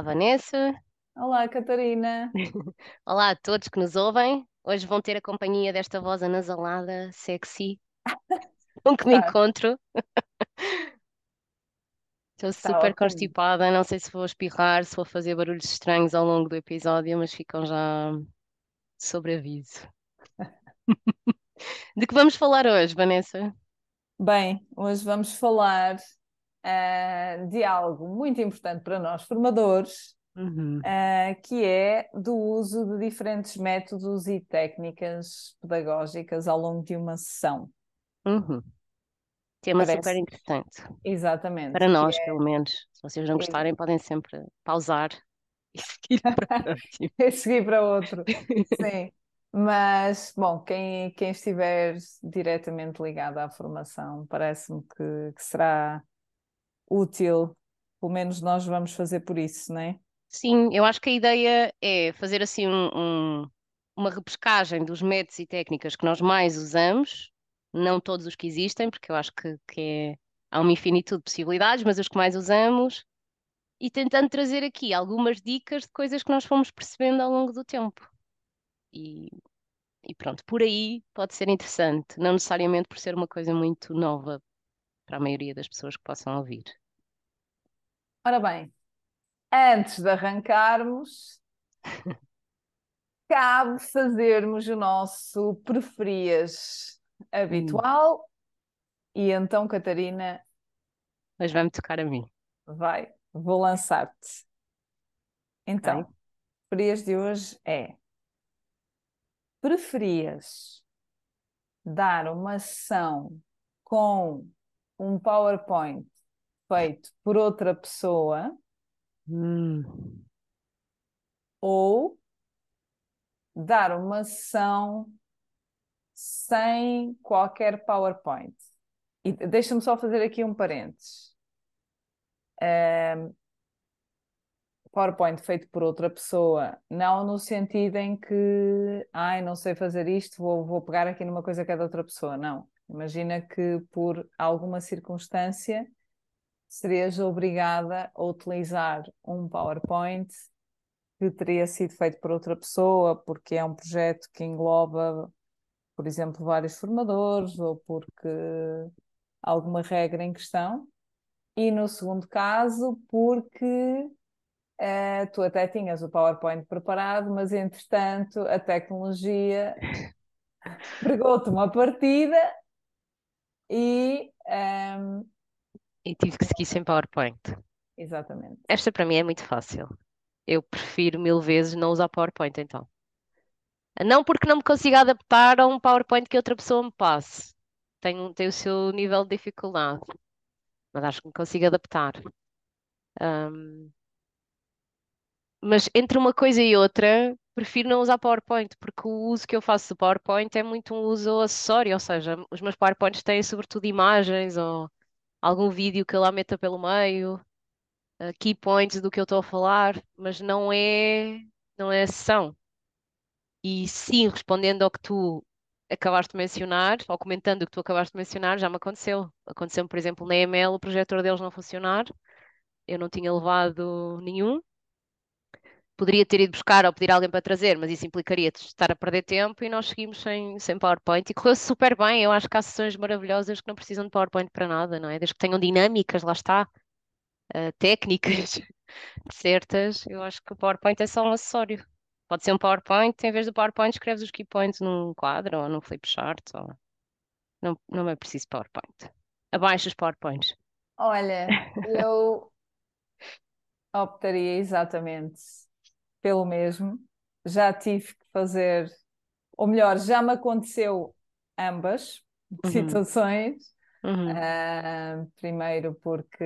Olá, Vanessa. Olá, Catarina. Olá a todos que nos ouvem. Hoje vão ter a companhia desta voz anasalada, sexy, com que me Tá, encontro. Estou tá super constipada, não sei se vou espirrar, se vou fazer barulhos estranhos ao longo do episódio, mas ficam já sobre aviso. De que vamos falar hoje, Vanessa? Bem, hoje vamos falar ah, de algo muito importante para nós formadores, Uhum, ah, que é do uso de diferentes métodos e técnicas pedagógicas ao longo de uma sessão. uhum. Tema super Parece, interessante. exatamente, Para nós, pelo menos. Se vocês não é, gostarem, podem sempre pausar e seguir para é seguir para outro. Sim. Mas, bom, quem, quem estiver diretamente ligado à formação, parece-me que, que será útil. Pelo menos nós vamos fazer por isso, não é? Sim, eu acho que a ideia é fazer assim um- um- uma repescagem dos métodos e técnicas que nós mais usamos, não todos os que existem, porque eu acho que, que é- há uma infinitude de possibilidades, mas os que mais usamos, e tentando trazer aqui algumas dicas de coisas que nós fomos percebendo ao longo do tempo. E, e pronto, por aí pode ser interessante, não necessariamente por ser uma coisa muito nova para a maioria das pessoas que possam ouvir. Ora bem, antes de arrancarmos, cabe fazermos o nosso preferias Hum, habitual. E então, Catarina, mas vai-me tocar a mim, vai, vou lançar-te. Então, ok? preferias de hoje é: preferias dar uma sessão com um PowerPoint feito por outra pessoa Hum. ou dar uma sessão sem qualquer PowerPoint? E deixa-me só fazer aqui um parênteses. PowerPoint feito por outra pessoa, não no sentido em que, ai, não sei fazer isto, vou, vou pegar aqui numa coisa que é da outra pessoa. Não. Imagina que por alguma circunstância serias obrigada a utilizar um PowerPoint que teria sido feito por outra pessoa, porque é um projeto que engloba, por exemplo, vários formadores ou porque alguma regra em questão. E no segundo caso, porque eh, tu até tinhas o PowerPoint preparado, mas entretanto a tecnologia pregou-te uma partida e. ehm, E tive que seguir sem PowerPoint. exatamente. Esta para mim é muito fácil. Eu prefiro mil vezes não usar PowerPoint, então. Não porque não me consiga adaptar a um PowerPoint que outra pessoa me passe. Tem, um- tem o seu nível de dificuldade, mas acho que me consigo adaptar. Ahm, mas entre uma coisa e outra, prefiro não usar PowerPoint, porque o uso que eu faço do PowerPoint é muito um uso acessório, ou seja, os meus PowerPoints têm sobretudo imagens ou algum vídeo que eu lá meta pelo meio. uh, key points do que eu estou a falar, mas não é, não é a sessão. E sim, respondendo ao que tu acabaste de mencionar, ou comentando o que tu acabaste de mencionar, já me aconteceu. Aconteceu-me, por exemplo, na EML, o projetor deles não funcionar, eu não tinha levado nenhum. Poderia ter ido buscar ou pedir alguém para trazer, mas isso implicaria estar a perder tempo e nós seguimos sem, sem PowerPoint. E correu super bem. Eu acho que há sessões maravilhosas que não precisam de PowerPoint para nada, não é? Desde que tenham dinâmicas, lá está, uh, técnicas. certas, eu acho que o PowerPoint é só um acessório. Pode ser um PowerPoint, em vez do PowerPoint, escreves os key points num quadro ou num flipchart. Ou... Não, não é preciso PowerPoint. Abaixo os PowerPoints. Olha, eu optaria exatamente pelo mesmo. Já tive que fazer, ou melhor, já me aconteceu ambas Uhum, situações. uhum, Ah, primeiro porque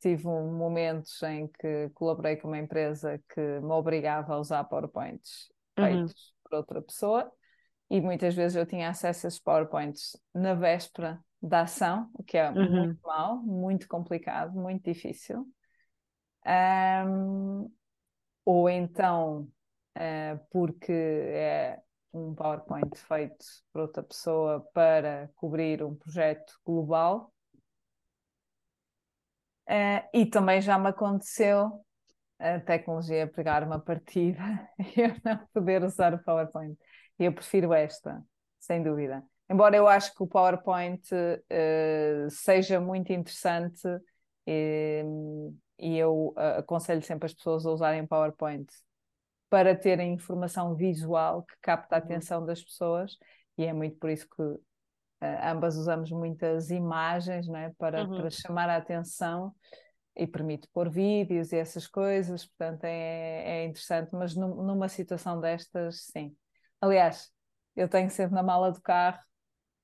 tive um momentos em que colaborei com uma empresa que me obrigava a usar PowerPoints uhum, feitos por outra pessoa e muitas vezes eu tinha acesso a esses PowerPoints na véspera da ação, o que é muito uhum, mau, muito complicado, muito difícil. Ahm, ou então ah, porque é um PowerPoint feito por outra pessoa para cobrir um projeto global. Uh, e também já me aconteceu a tecnologia pegar uma partida e eu não poder usar o PowerPoint. Eu prefiro esta, sem dúvida. Embora eu acho que o PowerPoint uh, seja muito interessante e eu uh, aconselho sempre as pessoas a usarem PowerPoint para terem informação visual que capta a uhum. atenção das pessoas e é muito por isso que uh, ambas usamos muitas imagens não é? para, uhum. para chamar a atenção e permite pôr vídeos e essas coisas, portanto é, é interessante, mas num, numa situação destas, sim. Aliás, eu tenho sempre na mala do carro,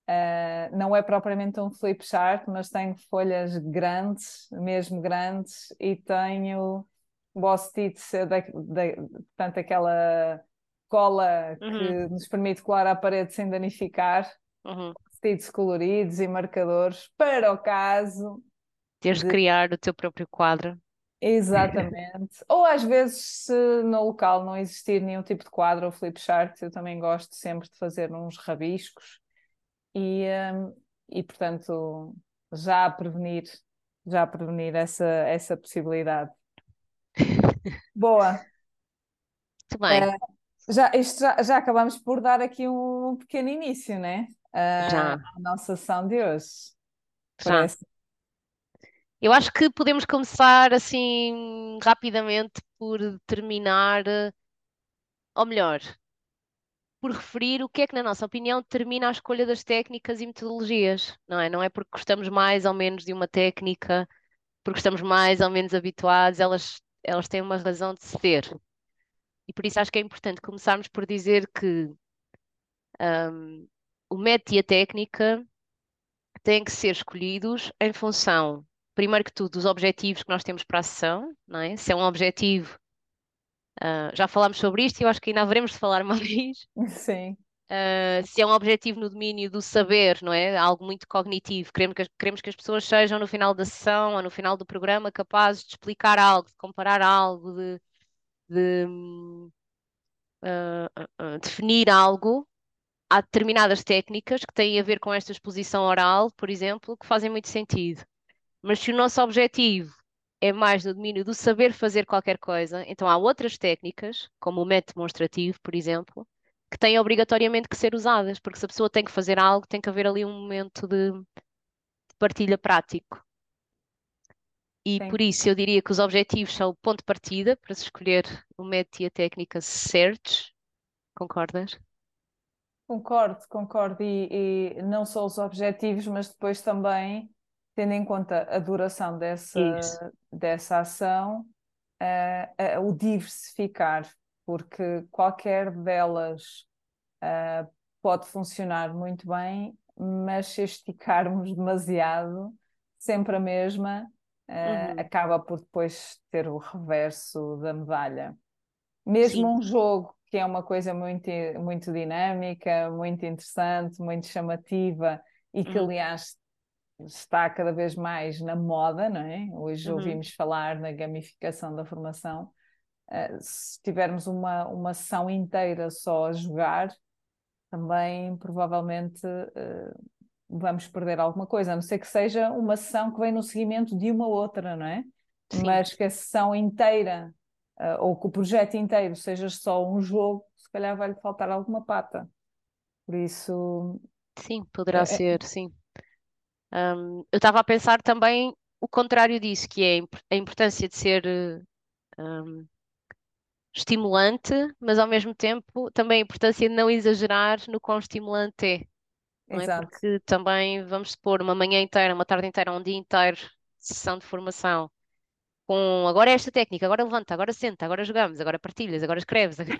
uh, não é propriamente um flip chart, mas tenho folhas grandes, mesmo grandes, e tenho post-its, portanto aquela cola que uhum. nos permite colar à parede sem danificar, uhum. post-its coloridos e marcadores, para o caso Teres de criar o teu próprio quadro. Exatamente. ou às vezes, se no local não existir nenhum tipo de quadro ou flipchart, eu também gosto sempre de fazer uns rabiscos e, um, e portanto, já a prevenir, já a prevenir essa, essa possibilidade. Boa. Muito bem. Uh, já, isto já, já acabamos por dar aqui um pequeno início, né? Uh, já. À nossa sessão de hoje. Já. Parece eu acho que podemos começar assim rapidamente por determinar, ou melhor, por referir o que é que, na nossa opinião, determina a escolha das técnicas e metodologias, não é? Não é porque gostamos mais ou menos de uma técnica, porque estamos mais ou menos habituados, elas, elas têm uma razão de ser. E por isso acho que é importante começarmos por dizer que um, o método e a técnica têm que ser escolhidos em função primeiro que tudo, os objetivos que nós temos para a sessão, não é? Se é um objetivo, uh, já falámos sobre isto e eu acho que ainda haveremos de falar mais. Sim. Uh, se é um objetivo no domínio do saber, não é? Algo muito cognitivo. Queremos que, queremos que as pessoas sejam no final da sessão ou no final do programa capazes de explicar algo, de comparar algo, de, de uh, definir algo. Há determinadas técnicas que têm a ver com esta exposição oral, por exemplo, que fazem muito sentido. Mas se o nosso objetivo é mais no domínio do saber fazer qualquer coisa, então há outras técnicas, como o método demonstrativo, por exemplo, que têm obrigatoriamente que ser usadas, porque se a pessoa tem que fazer algo, tem que haver ali um momento de, partilha prático. E Sim. por isso eu diria que os objetivos são o ponto de partida para se escolher o método e a técnica SEARCH. Concordas? Concordo, concordo. E, e não só os objetivos, mas depois também tendo em conta a duração dessa, dessa ação, uh, uh, o diversificar, porque qualquer delas uh, pode funcionar muito bem, mas se esticarmos demasiado, sempre a mesma, uhum. acaba por depois ter o reverso da medalha. Mesmo Sim. um jogo que é uma coisa muito, muito dinâmica, muito interessante, muito chamativa e que, uhum. aliás, está cada vez mais na moda, não é? Hoje uhum. ouvimos falar na gamificação da formação. Uh, se tivermos uma, uma sessão inteira só a jogar, também provavelmente uh, vamos perder alguma coisa, a não ser que seja uma sessão que vem no seguimento de uma outra, não é? Sim. Mas que a sessão inteira uh, ou que o projeto inteiro seja só um jogo, se calhar vai-lhe faltar alguma pata. Por isso. Sim, poderá é, ser, sim. Um, eu estava a pensar também o contrário disso, que é a importância de ser um, estimulante, mas ao mesmo tempo também a importância de não exagerar no quão estimulante é. Não é? Porque também, vamos supor, uma manhã inteira, uma tarde inteira, um dia inteiro sessão de formação, com agora é esta técnica, agora levanta, agora senta, agora jogamos, agora partilhas, agora escreves. Agora...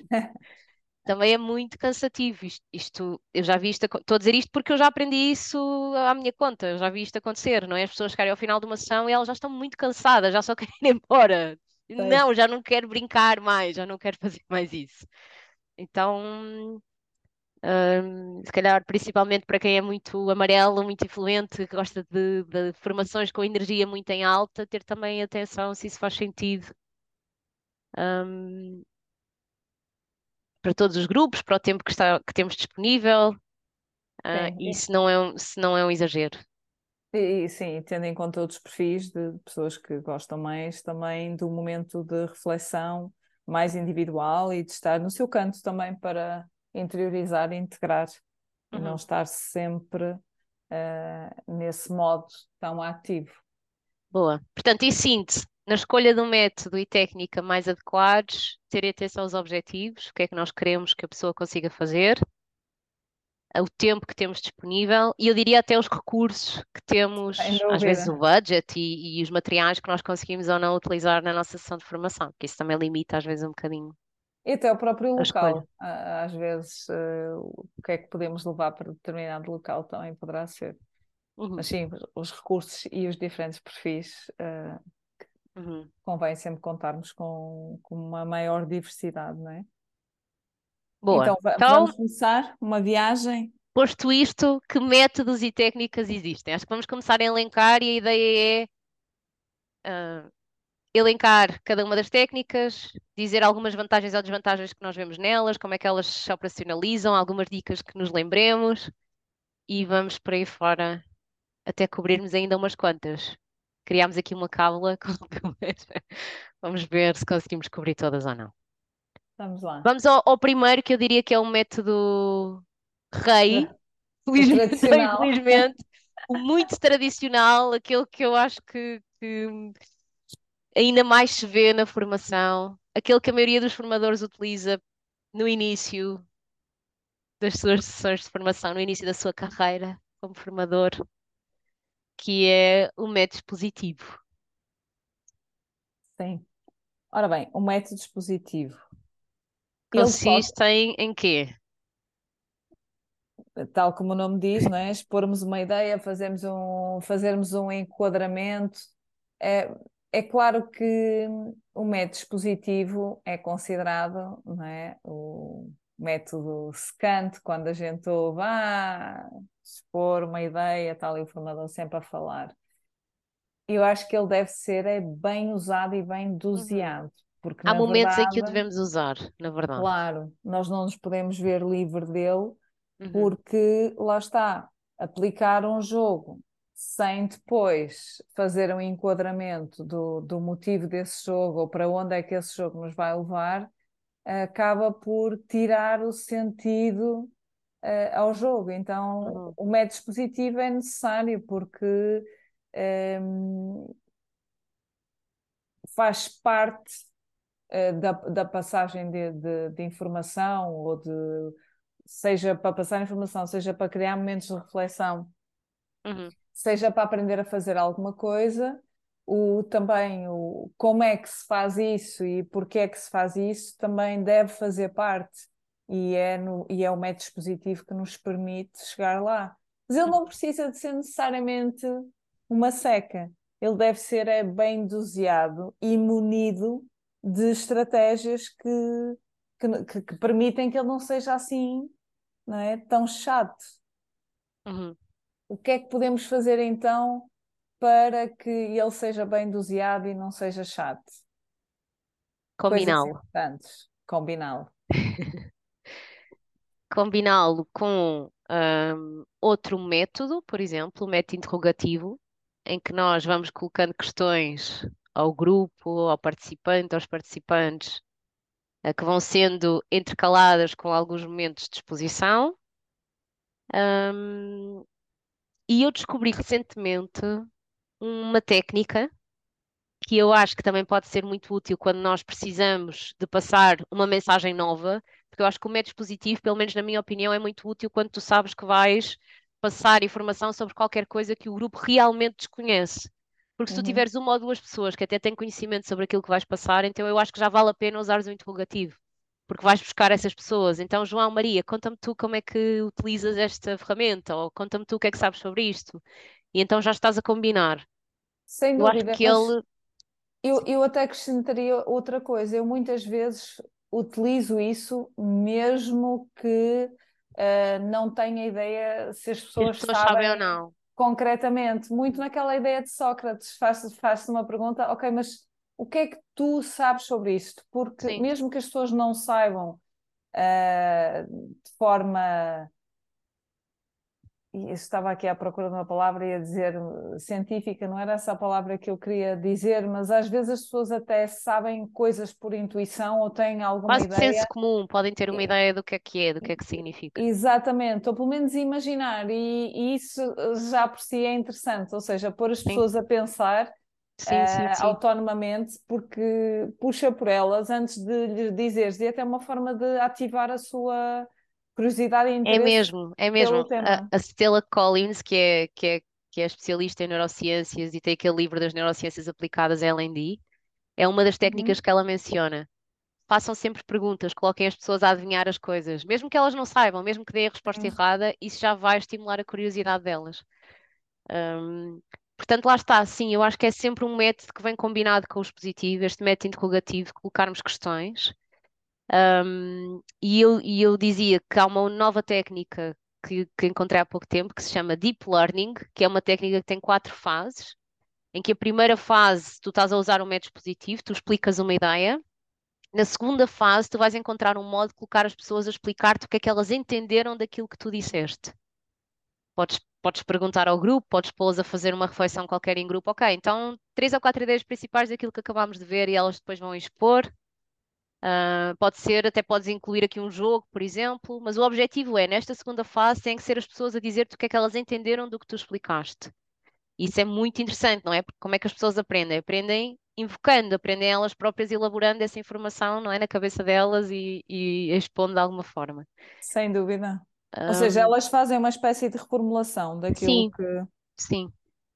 também é muito cansativo. Isto, isto, eu já vi isto, estou a dizer isto porque eu já aprendi isso à minha conta, eu já vi isto acontecer, não é? As pessoas chegarem ao final de uma sessão e elas já estão muito cansadas, já só querem ir embora. Não, já não quero brincar mais, já não quero fazer mais isso. Então, hum, se calhar, principalmente para quem é muito amarelo, muito influente, que gosta de, de formações com energia muito em alta, ter também atenção se isso faz sentido. Um, para todos os grupos, para o tempo que, está, que temos disponível, uh, e se não, é um, se não é um exagero. E, e, sim, tendo em conta outros perfis de pessoas que gostam mais também do momento de reflexão mais individual e de estar no seu canto também para interiorizar e integrar e não Uhum. estar sempre uh, nesse modo tão ativo. Boa. Portanto, em síntese, na escolha um método e técnica mais adequados, ter atenção aos objetivos, o que é que nós queremos que a pessoa consiga fazer, o tempo que temos disponível e eu diria até os recursos que temos, às vezes o budget e, e os materiais que nós conseguimos ou não utilizar na nossa sessão de formação, que isso também limita às vezes um bocadinho E até o próprio escolha. local. Às vezes, uh, o que é que podemos levar para determinado local também poderá ser. Uhum, Mas sim, os- os recursos e os diferentes perfis, uh, uhum. convém sempre contarmos com, com uma maior diversidade, não é? Boa. Então, Então, vamos começar uma viagem. posto isto, que métodos e técnicas existem? Acho que vamos começar a elencar e a ideia é ah, elencar cada uma das técnicas, dizer algumas vantagens ou desvantagens que nós vemos nelas, como é que elas se operacionalizam, algumas dicas que nos lembremos e vamos por aí fora até cobrirmos ainda umas quantas. Criámos aqui uma cábula, vamos ver se conseguimos cobrir todas ou não. Vamos lá. Vamos ao, ao primeiro, que eu diria que é um método rei, O felizmente infelizmente, o muito tradicional, aquele que eu acho que, que ainda mais se vê na formação, aquele que a maioria dos formadores utiliza no início das suas sessões de formação, no início da sua carreira como formador, que é o método positivo. Sim. Ora bem, o método dispositivo. Ele pode, Consiste em, em quê? tal como o nome diz, não é? Expormos uma ideia, fazermos um, fazermos um enquadramento. É, é claro que o método dispositivo é considerado, não é? O método secante, quando a gente ouve, ah, expor uma ideia, tal, e o formador sempre a falar. Eu acho que ele deve ser é bem usado e bem Uhum. doseado, porque Há momentos em que o verdade, devemos usar, na verdade. claro, nós não nos podemos ver livre dele, Uhum. porque lá está, aplicar um jogo sem depois fazer um enquadramento do, do motivo desse jogo ou para onde é que esse jogo nos vai levar, acaba por tirar o sentido eh, ao jogo. Então, Uhum. o método dispositivo é necessário porque ehm, faz parte eh, da, da passagem de, de- de informação ou de seja para passar informação, seja para criar momentos de reflexão, Uhum. seja para aprender a fazer alguma coisa, o, também o como é que se faz isso e porque é que se faz isso também deve fazer parte e é, no, e é o método dispositivo que nos permite chegar lá. Mas ele não precisa de ser necessariamente uma seca, ele deve ser é, bem doseado e munido de estratégias que, que, que- que permitem que ele não seja assim, não é, tão chato. Uhum. O que é que podemos fazer então para que ele seja bem doseado e não seja chato? Combiná-lo. Combiná-lo. Combiná-lo com hum, outro método, por exemplo, o método interrogativo, em que nós vamos colocando questões ao grupo, ao participante, aos participantes, eh, que vão sendo intercaladas com alguns momentos de exposição. Hum, e eu descobri recentemente uma técnica que eu acho que também pode ser muito útil quando nós precisamos de passar uma mensagem nova, porque eu acho que o método dispositivo, pelo menos na minha opinião, é muito útil quando tu sabes que vais passar informação sobre qualquer coisa que o grupo realmente desconhece. Porque se tu Uhum. tiveres uma ou duas pessoas que até têm conhecimento sobre aquilo que vais passar, então eu acho que já vale a pena usares o interrogativo, porque vais buscar essas pessoas. Então, João Maria, conta-me tu como é que utilizas esta ferramenta, ou conta-me tu o que é que sabes sobre isto. E então já estás a combinar. Sem Eu dúvida, que mas ele. eu, eu até acrescentaria outra coisa. Eu muitas vezes utilizo isso mesmo que eh, não tenha ideia se as que as pessoas pessoas sabem ou sabem não. concretamente. Muito naquela ideia de Sócrates, faz, faz-se uma pergunta, ok, mas o que é que tu sabes sobre isto? Porque Sim. mesmo que as pessoas não saibam eh, de forma e estava aqui à procura de uma palavra e a dizer uh, científica, não era essa a palavra que eu queria dizer, mas às vezes as pessoas até sabem coisas por intuição ou têm alguma Quase de ideia. senso comum, podem ter uma ideia do que é que é, do que é que significa. Exatamente, ou pelo menos imaginar, e, e isso uh, já por si é interessante, ou seja, pôr as Sim, pessoas a pensar sim, sim, uh, sim. autonomamente, porque puxa por elas antes de lhes dizeres, e é até uma forma de ativar a sua curiosidade e É interesse mesmo, é mesmo. A, a Stella Collins, que é, que é, que é especialista em neurociências e tem aquele livro das neurociências aplicadas, LND, é uma das técnicas Uhum. que ela menciona. Façam sempre perguntas, coloquem as pessoas a adivinhar as coisas, mesmo que elas não saibam, mesmo que deem a resposta Sim, errada, isso já vai estimular a curiosidade delas. Hum, portanto, lá está, sim, eu acho que é sempre um método que vem combinado com o expositivo, este método interrogativo, colocarmos questões. Hum, e eu, e eu dizia que há uma nova técnica que, que encontrei há pouco tempo que se chama Deep Learning, que é uma técnica que tem quatro fases, em que a primeira fase tu estás a usar um método expositivo, tu explicas uma ideia. Na segunda fase, tu vais encontrar um modo de colocar as pessoas a explicar-te o que é que elas entenderam daquilo que tu disseste. Podes, podes perguntar ao grupo, podes pô-los a fazer uma reflexão qualquer em grupo. Ok, então três ou quatro ideias principais daquilo que acabámos de ver e elas depois vão expor. Ah, pode ser, até podes incluir aqui um jogo, por exemplo, mas o objetivo é, nesta segunda fase, tem que ser as pessoas a dizer-te o que é que elas entenderam do que tu explicaste. Isso é muito interessante, não é? Porque como é que as pessoas aprendem? Aprendem invocando, aprendem elas próprias elaborando essa informação, não é? Na cabeça delas e, e expondo de alguma forma. sem dúvida. Ou seja, elas fazem uma espécie de reformulação daquilo sim, que. sim.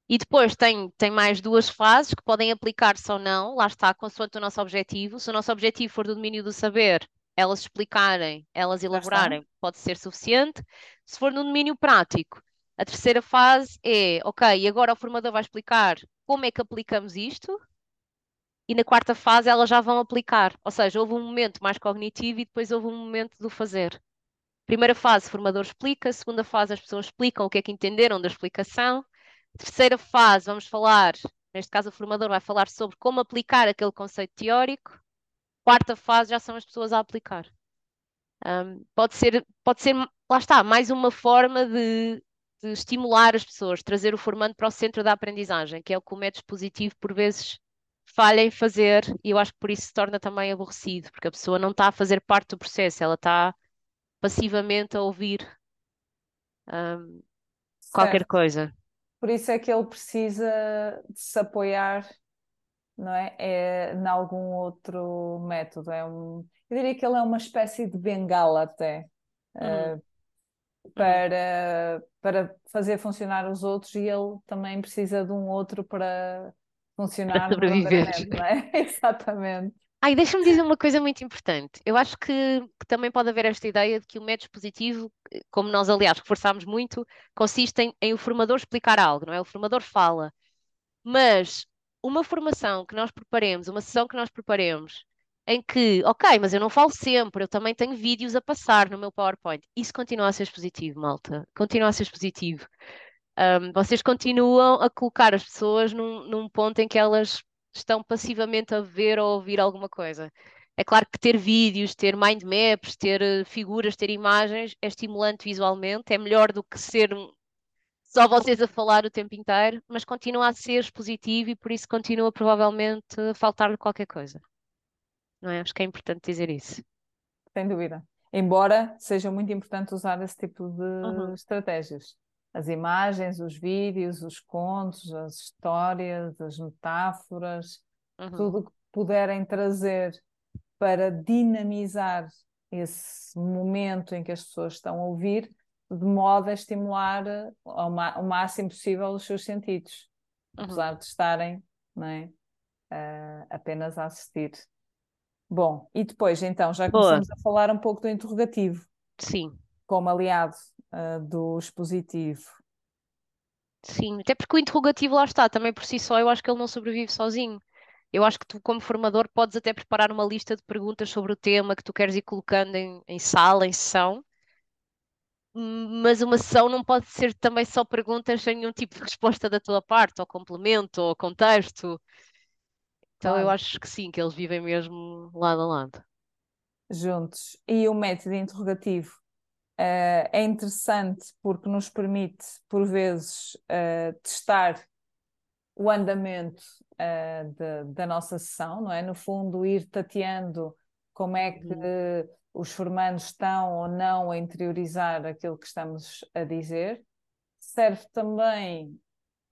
E depois tem, tem mais duas fases que podem aplicar-se ou não, lá está, consoante o nosso objetivo. Se o nosso objetivo for do domínio do saber, elas explicarem, elas elaborarem, pode ser suficiente. Se for no domínio prático, a terceira fase é, ok, e agora o formador vai explicar como é que aplicamos isto, e na quarta fase elas já vão aplicar. Ou seja, houve um momento mais cognitivo e depois houve um momento do fazer. Primeira fase, o formador explica. Segunda fase, as pessoas explicam o que é que entenderam da explicação. Terceira fase, vamos falar, neste caso o formador vai falar sobre como aplicar aquele conceito teórico. Quarta fase já são as pessoas a aplicar. Um, pode ser, pode ser, lá está, mais uma forma de, de estimular as pessoas, trazer o formando para o centro da aprendizagem, que é o que o método positivo por vezes falha em fazer, e eu acho que por isso se torna também aborrecido, porque a pessoa não está a fazer parte do processo, ela está passivamente a ouvir um, qualquer coisa. Por isso é que ele precisa de se apoiar, não é? É em algum outro método. É um, eu diria que ele é uma espécie de bengala até, Uhum, eh, uhum. para, para fazer funcionar os outros e ele também precisa de um outro para Para funcionar sobreviver. verdadeiramente, não é? Exatamente. Ai, deixa-me dizer uma coisa muito importante. Eu acho que, que também pode haver esta ideia de que o método expositivo, eh, como nós, aliás, reforçámos muito, consiste em, em o formador explicar algo, não é? O formador fala. Mas uma formação que nós preparemos, uma sessão que nós preparemos, em que, ok, mas eu não falo sempre, eu também tenho vídeos a passar no meu PowerPoint. Isso continua a ser expositivo, malta. Continua a ser expositivo. Um, vocês continuam a colocar as pessoas num, num ponto em que elas estão passivamente a ver ou a ouvir alguma coisa. É claro que ter vídeos, ter mind maps, ter eh, figuras, ter imagens é estimulante visualmente, é melhor do que ser só vocês a falar o tempo inteiro, mas continua a ser expositivo e por isso continua provavelmente a faltar qualquer coisa. Não é? Acho que é importante dizer isso. Sem dúvida. Embora seja muito importante usar esse tipo de Uhum, estratégias. As imagens, os vídeos, os contos, as histórias, as metáforas, uhum, tudo o que puderem trazer para dinamizar esse momento em que as pessoas estão a ouvir, de modo a estimular ao, ma- ao máximo possível os seus sentidos, uhum. apesar de estarem, é, eh, apenas a assistir. Bom, e depois então já Boa, começamos a falar um pouco do interrogativo, sim. como aliado, ah, do expositivo. Sim, até porque o interrogativo lá está, também por si só, eu acho que ele não sobrevive sozinho. Eu acho que tu, como formador, podes até preparar uma lista de perguntas sobre o tema que tu queres ir colocando em, em sala, em sessão, mas uma sessão não pode ser também só perguntas sem nenhum tipo de resposta da tua parte, ou complemento, ou contexto. Então eu Claro. acho que sim, que eles vivem mesmo lado a lado. Juntos. E o método interrogativo? Uh, é interessante porque nos permite, por vezes, uh, testar o andamento uh, de, da nossa sessão, não é? No fundo, ir tateando como é que uhum. os formandos estão ou não a interiorizar aquilo que estamos a dizer. Serve também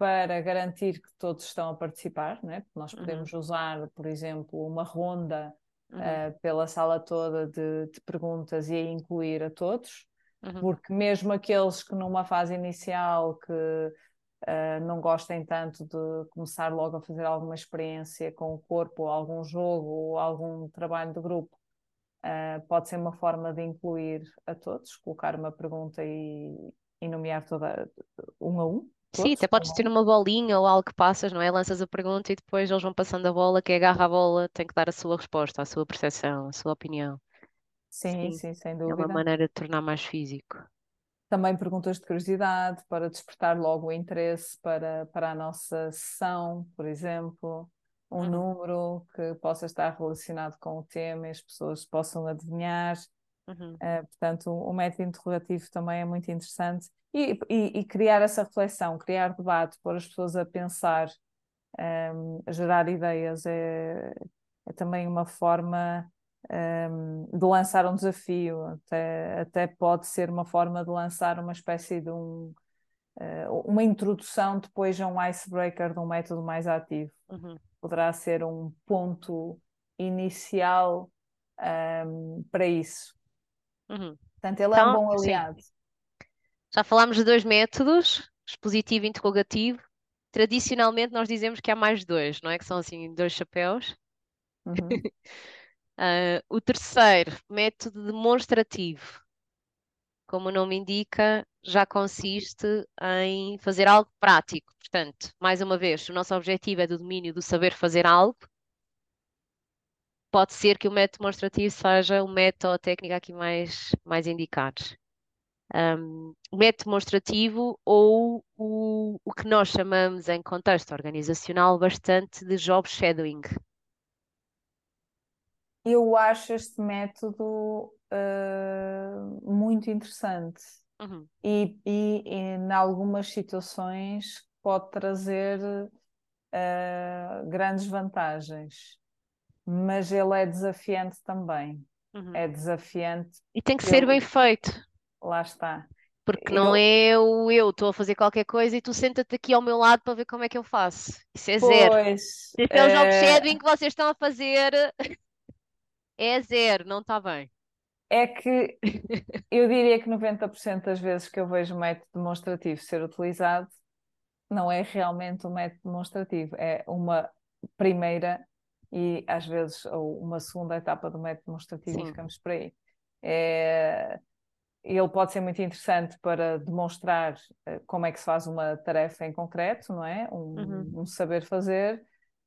para garantir que todos estão a participar, não é? Porque nós uhum. podemos uhum. usar, por exemplo, uma ronda uhum. uh, pela sala toda de, de, perguntas e a incluir a todos, uhum. porque mesmo aqueles que numa fase inicial que uh, não gostem tanto de começar logo a fazer alguma experiência com o corpo, ou algum jogo, ou algum trabalho de grupo, uh, pode ser uma forma de incluir a todos, colocar uma pergunta e, e nomear toda um a um. Sim, até podes ter uma bolinha ou algo que passas, não é? Lanças a pergunta e depois eles vão passando a bola, quem agarra a bola tem que dar a sua resposta, a sua percepção, a sua opinião. Sim, sim, sem É uma maneira de tornar mais físico. Também perguntas de curiosidade para despertar logo o interesse para, para a nossa sessão, por exemplo, um uhum. número que possa estar relacionado com o tema e as pessoas possam adivinhar. Uhum. Uh, portanto, o método interrogativo também é muito interessante. E, e, e, criar essa reflexão, criar debate, pôr as pessoas a pensar, um, ehm, a gerar ideias, é, é também uma forma um, de lançar um desafio, até, até pode ser uma forma de lançar uma espécie de um, uh, uma introdução depois a um icebreaker de um método mais ativo. Uhum. Poderá ser um ponto inicial um, para isso. Uhum. Portanto, ele então, é um então, bom aliado. Sim. Já falámos de dois métodos, expositivo e interrogativo. Tradicionalmente nós dizemos que há mais dois, não é? Que são assim dois chapéus. Uhum. Uh, o terceiro, método demonstrativo. Como o nome indica, já consiste em fazer algo prático. Portanto, mais uma vez, o nosso objetivo é do domínio do saber fazer algo. Pode ser que o método demonstrativo seja o método ou a técnica aqui mais, mais indicados. Um, método demonstrativo ou o, o que nós chamamos em contexto organizacional bastante de job shadowing eu acho este método uh, muito interessante uhum. e, e, e, em algumas situações pode trazer uh, grandes vantagens, mas ele é desafiante também. Uhum. É desafiante. E tem que ser bem feito. Lá está. Porque não é o eu, estou a fazer qualquer coisa e tu senta-te aqui ao meu lado para ver como é que eu faço. Isso é zero. Pois, Esse é o jogo shadowing que vocês estão a fazer é zero, não está bem. É que eu diria que 90% das vezes que eu vejo o método demonstrativo ser utilizado, não é realmente um método demonstrativo, é uma primeira e às vezes ou uma segunda etapa do método demonstrativo Sim. e ficamos por aí. É, ele pode ser muito interessante para demonstrar eh, como é que se faz uma tarefa em concreto, não é? Um, uhum. um saber fazer,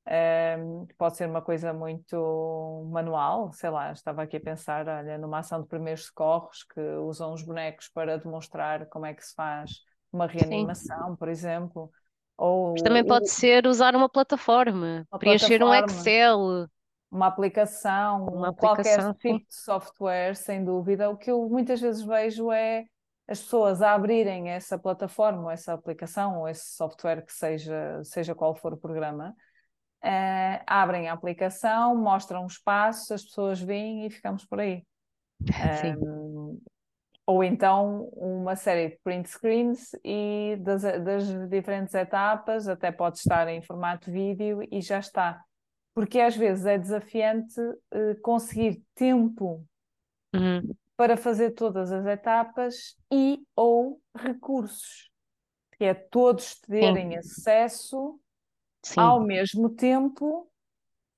um, pode ser uma coisa muito manual, sei lá, estava aqui a pensar, olha, numa ação de primeiros socorros que usam os bonecos para demonstrar como é que se faz uma reanimação, Sim. por exemplo. Ou, Mas também pode ser usar uma plataforma, uma preencher plataforma, um Excel. Uma aplicação, uma aplicação, qualquer tipo de software, sem dúvida. O que eu muitas vezes vejo é as pessoas a abrirem essa plataforma, ou essa aplicação, ou esse software que seja, seja qual for o programa, uh, abrem a aplicação, mostram os passos, as pessoas veem e ficamos por aí. Um, ou então uma série de print screens e das, das, diferentes etapas, até pode estar em formato vídeo e já está. Porque às vezes é desafiante uh, conseguir tempo uhum. para fazer todas as etapas e ou recursos, que é todos terem Sim. acesso Sim. ao mesmo tempo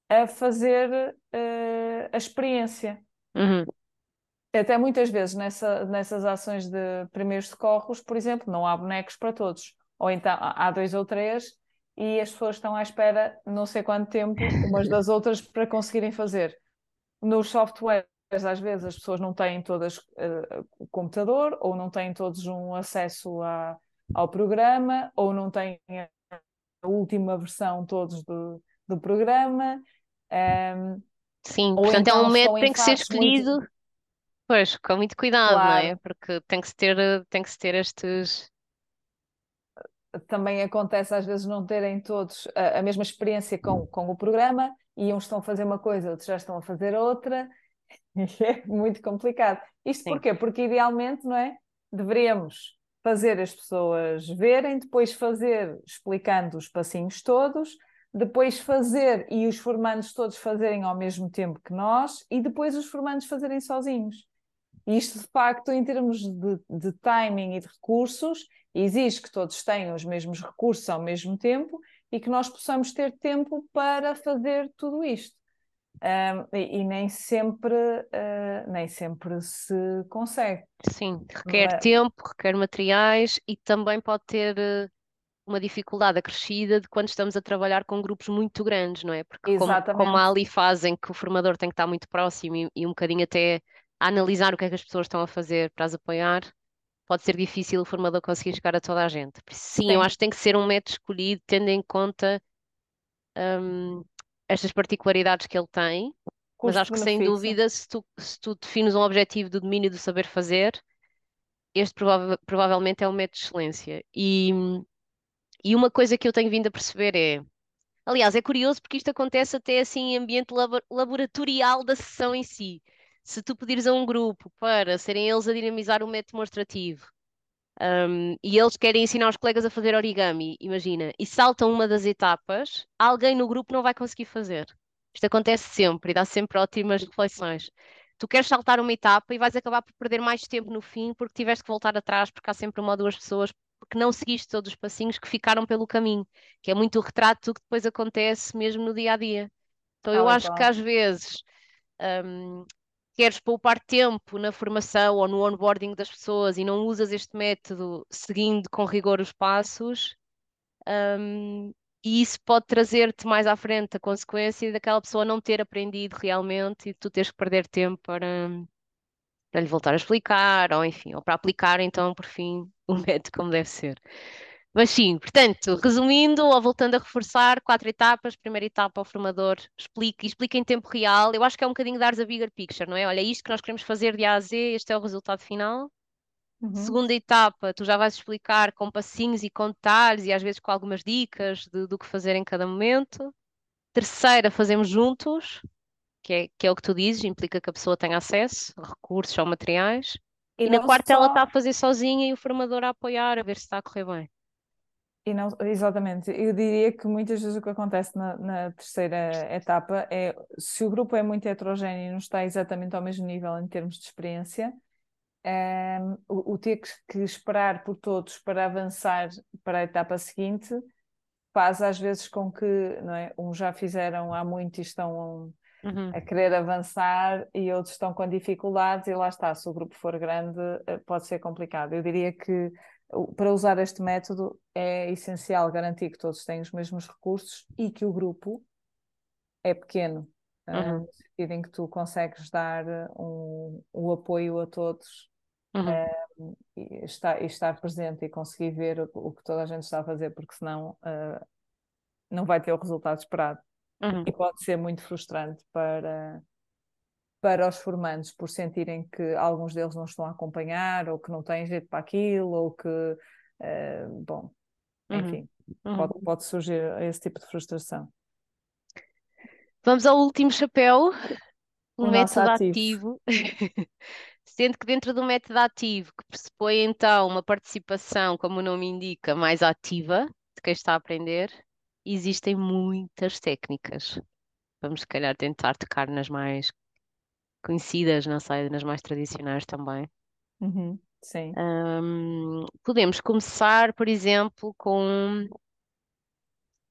a fazer uh, a experiência. Uhum. Até muitas vezes nessa, nessas ações de primeiros socorros, por exemplo, não há bonecos para todos. Ou então há dois ou três e as pessoas estão à espera não sei quanto tempo umas das outras para conseguirem fazer. Nos softwares, às vezes, as pessoas não têm todas uh, o computador, ou não têm todos um acesso a, ao programa, ou não têm última versão todos do, do programa. Um, Sim, portanto então é um então método que tem que ser escolhido. Muito... Pois, com muito cuidado, não é? Claro, Porque tem que se ter, tem que se ter estes. também acontece às vezes não terem todos a, a mesma experiência com, com o programa e uns estão a fazer uma coisa, outros já estão a fazer outra, e é muito complicado. Isto Sim, porquê? Porque idealmente, não é? Deveríamos fazer as pessoas verem, depois fazer explicando os passinhos todos, depois fazer e os formandos todos fazerem ao mesmo tempo que nós, e depois os formandos fazerem sozinhos. Isto, de facto, em termos de, de timing e de recursos, exige que todos tenham os mesmos recursos ao mesmo tempo e que nós possamos ter tempo para fazer tudo isto. Um, e, e, nem sempre, uh, nem sempre se consegue. sim, requer Mas, tempo, requer materiais e também pode ter eh, uma dificuldade acrescida de quando estamos a trabalhar com grupos muito grandes, não é? Porque como, como há ali fazem que o formador tem que estar muito próximo e, e um bocadinho até a analisar o que é que as pessoas estão a fazer para as apoiar, pode ser difícil o formador conseguir chegar a toda a gente. Isso, sim, eu sim, acho que tem que ser um método escolhido tendo em conta hum, estas particularidades que ele tem, mas acho que sem custo-benefício. dúvida, se tu, se tu defines um objetivo do domínio do saber fazer, este prova- provavelmente é um método de excelência. E, e uma coisa que eu tenho vindo a perceber é, aliás, é curioso porque isto acontece até assim em ambiente labo- laboratorial da sessão em si. Se tu pedires a um grupo para serem eles a dinamizar o método demonstrativo Um, e eles querem ensinar os colegas a fazer origami, imagina, e saltam uma das etapas, alguém no grupo não vai conseguir fazer. Isto acontece sempre e dá sempre ótimas reflexões. Tu queres saltar uma etapa e vais acabar por perder mais tempo no fim porque tiveste que voltar atrás, porque há sempre uma ou duas pessoas porque não seguiste todos os passinhos que ficaram pelo caminho, que é muito o retrato do que depois acontece mesmo no dia a dia. Então eu Tal e acho que às vezes um, queres poupar tempo na formação ou no onboarding das pessoas e não usas este método seguindo com rigor os passos, um, e isso pode trazer-te mais à frente a consequência daquela pessoa não ter aprendido realmente e tu teres que perder tempo para, para lhe voltar a explicar, ou enfim, ou para aplicar então, por fim, o método como deve ser. Mas sim, portanto, resumindo ou voltando a reforçar, quatro etapas. Primeira etapa, o formador explica, explica em tempo real. Eu acho que é um bocadinho dares a bigger picture, não é? Olha, é isto que nós queremos fazer de A a Z, este é o resultado final. Uhum. Segunda etapa, tu já vais explicar com passinhos e com detalhes e às vezes com algumas dicas de- do que fazer em cada momento. Terceira, fazemos juntos, que é, que é o que tu dizes, implica que a pessoa tenha acesso a recursos ou materiais. E E na quarta, ela está a só, fazer sozinha e o formador a apoiar, a ver se está a correr bem. E não, exatamente, eu diria que muitas vezes o que acontece na, na terceira etapa é se o grupo é muito heterogéneo e não está exatamente ao mesmo nível em termos de experiência, ehm, o, o ter que, que esperar por todos para avançar para a etapa seguinte faz às vezes com que, não é, uns já fizeram há muito e estão Uhum, a querer avançar e outros estão com dificuldades, e lá está, se o grupo for grande, eh, pode ser complicado. Eu diria que para usar este método é essencial garantir que todos têm os mesmos recursos e que o grupo é pequeno, eh, uhum, no sentido em que tu consegues dar um, o apoio a todos. uhum, eh, E estar, e estar presente e conseguir ver o, o que toda a gente está a fazer, porque senão eh, não vai ter o resultado esperado. uhum. E pode ser muito frustrante para, para os formandos por sentirem que alguns deles não estão a acompanhar ou que não têm jeito para aquilo ou que, eh, bom, Uhum, enfim, uhum. pode, pode surgir esse tipo de frustração. Vamos ao último chapéu, o O método ativo. ativo. Sendo que dentro do método ativo, que pressupõe então uma participação, como o nome indica, mais ativa de quem está a aprender, existem muitas técnicas. Vamos, se calhar, tentar tocar nas mais conhecidas, não sei, nas mais tradicionais também. Uhum, sim. Hum, podemos começar, por exemplo, com,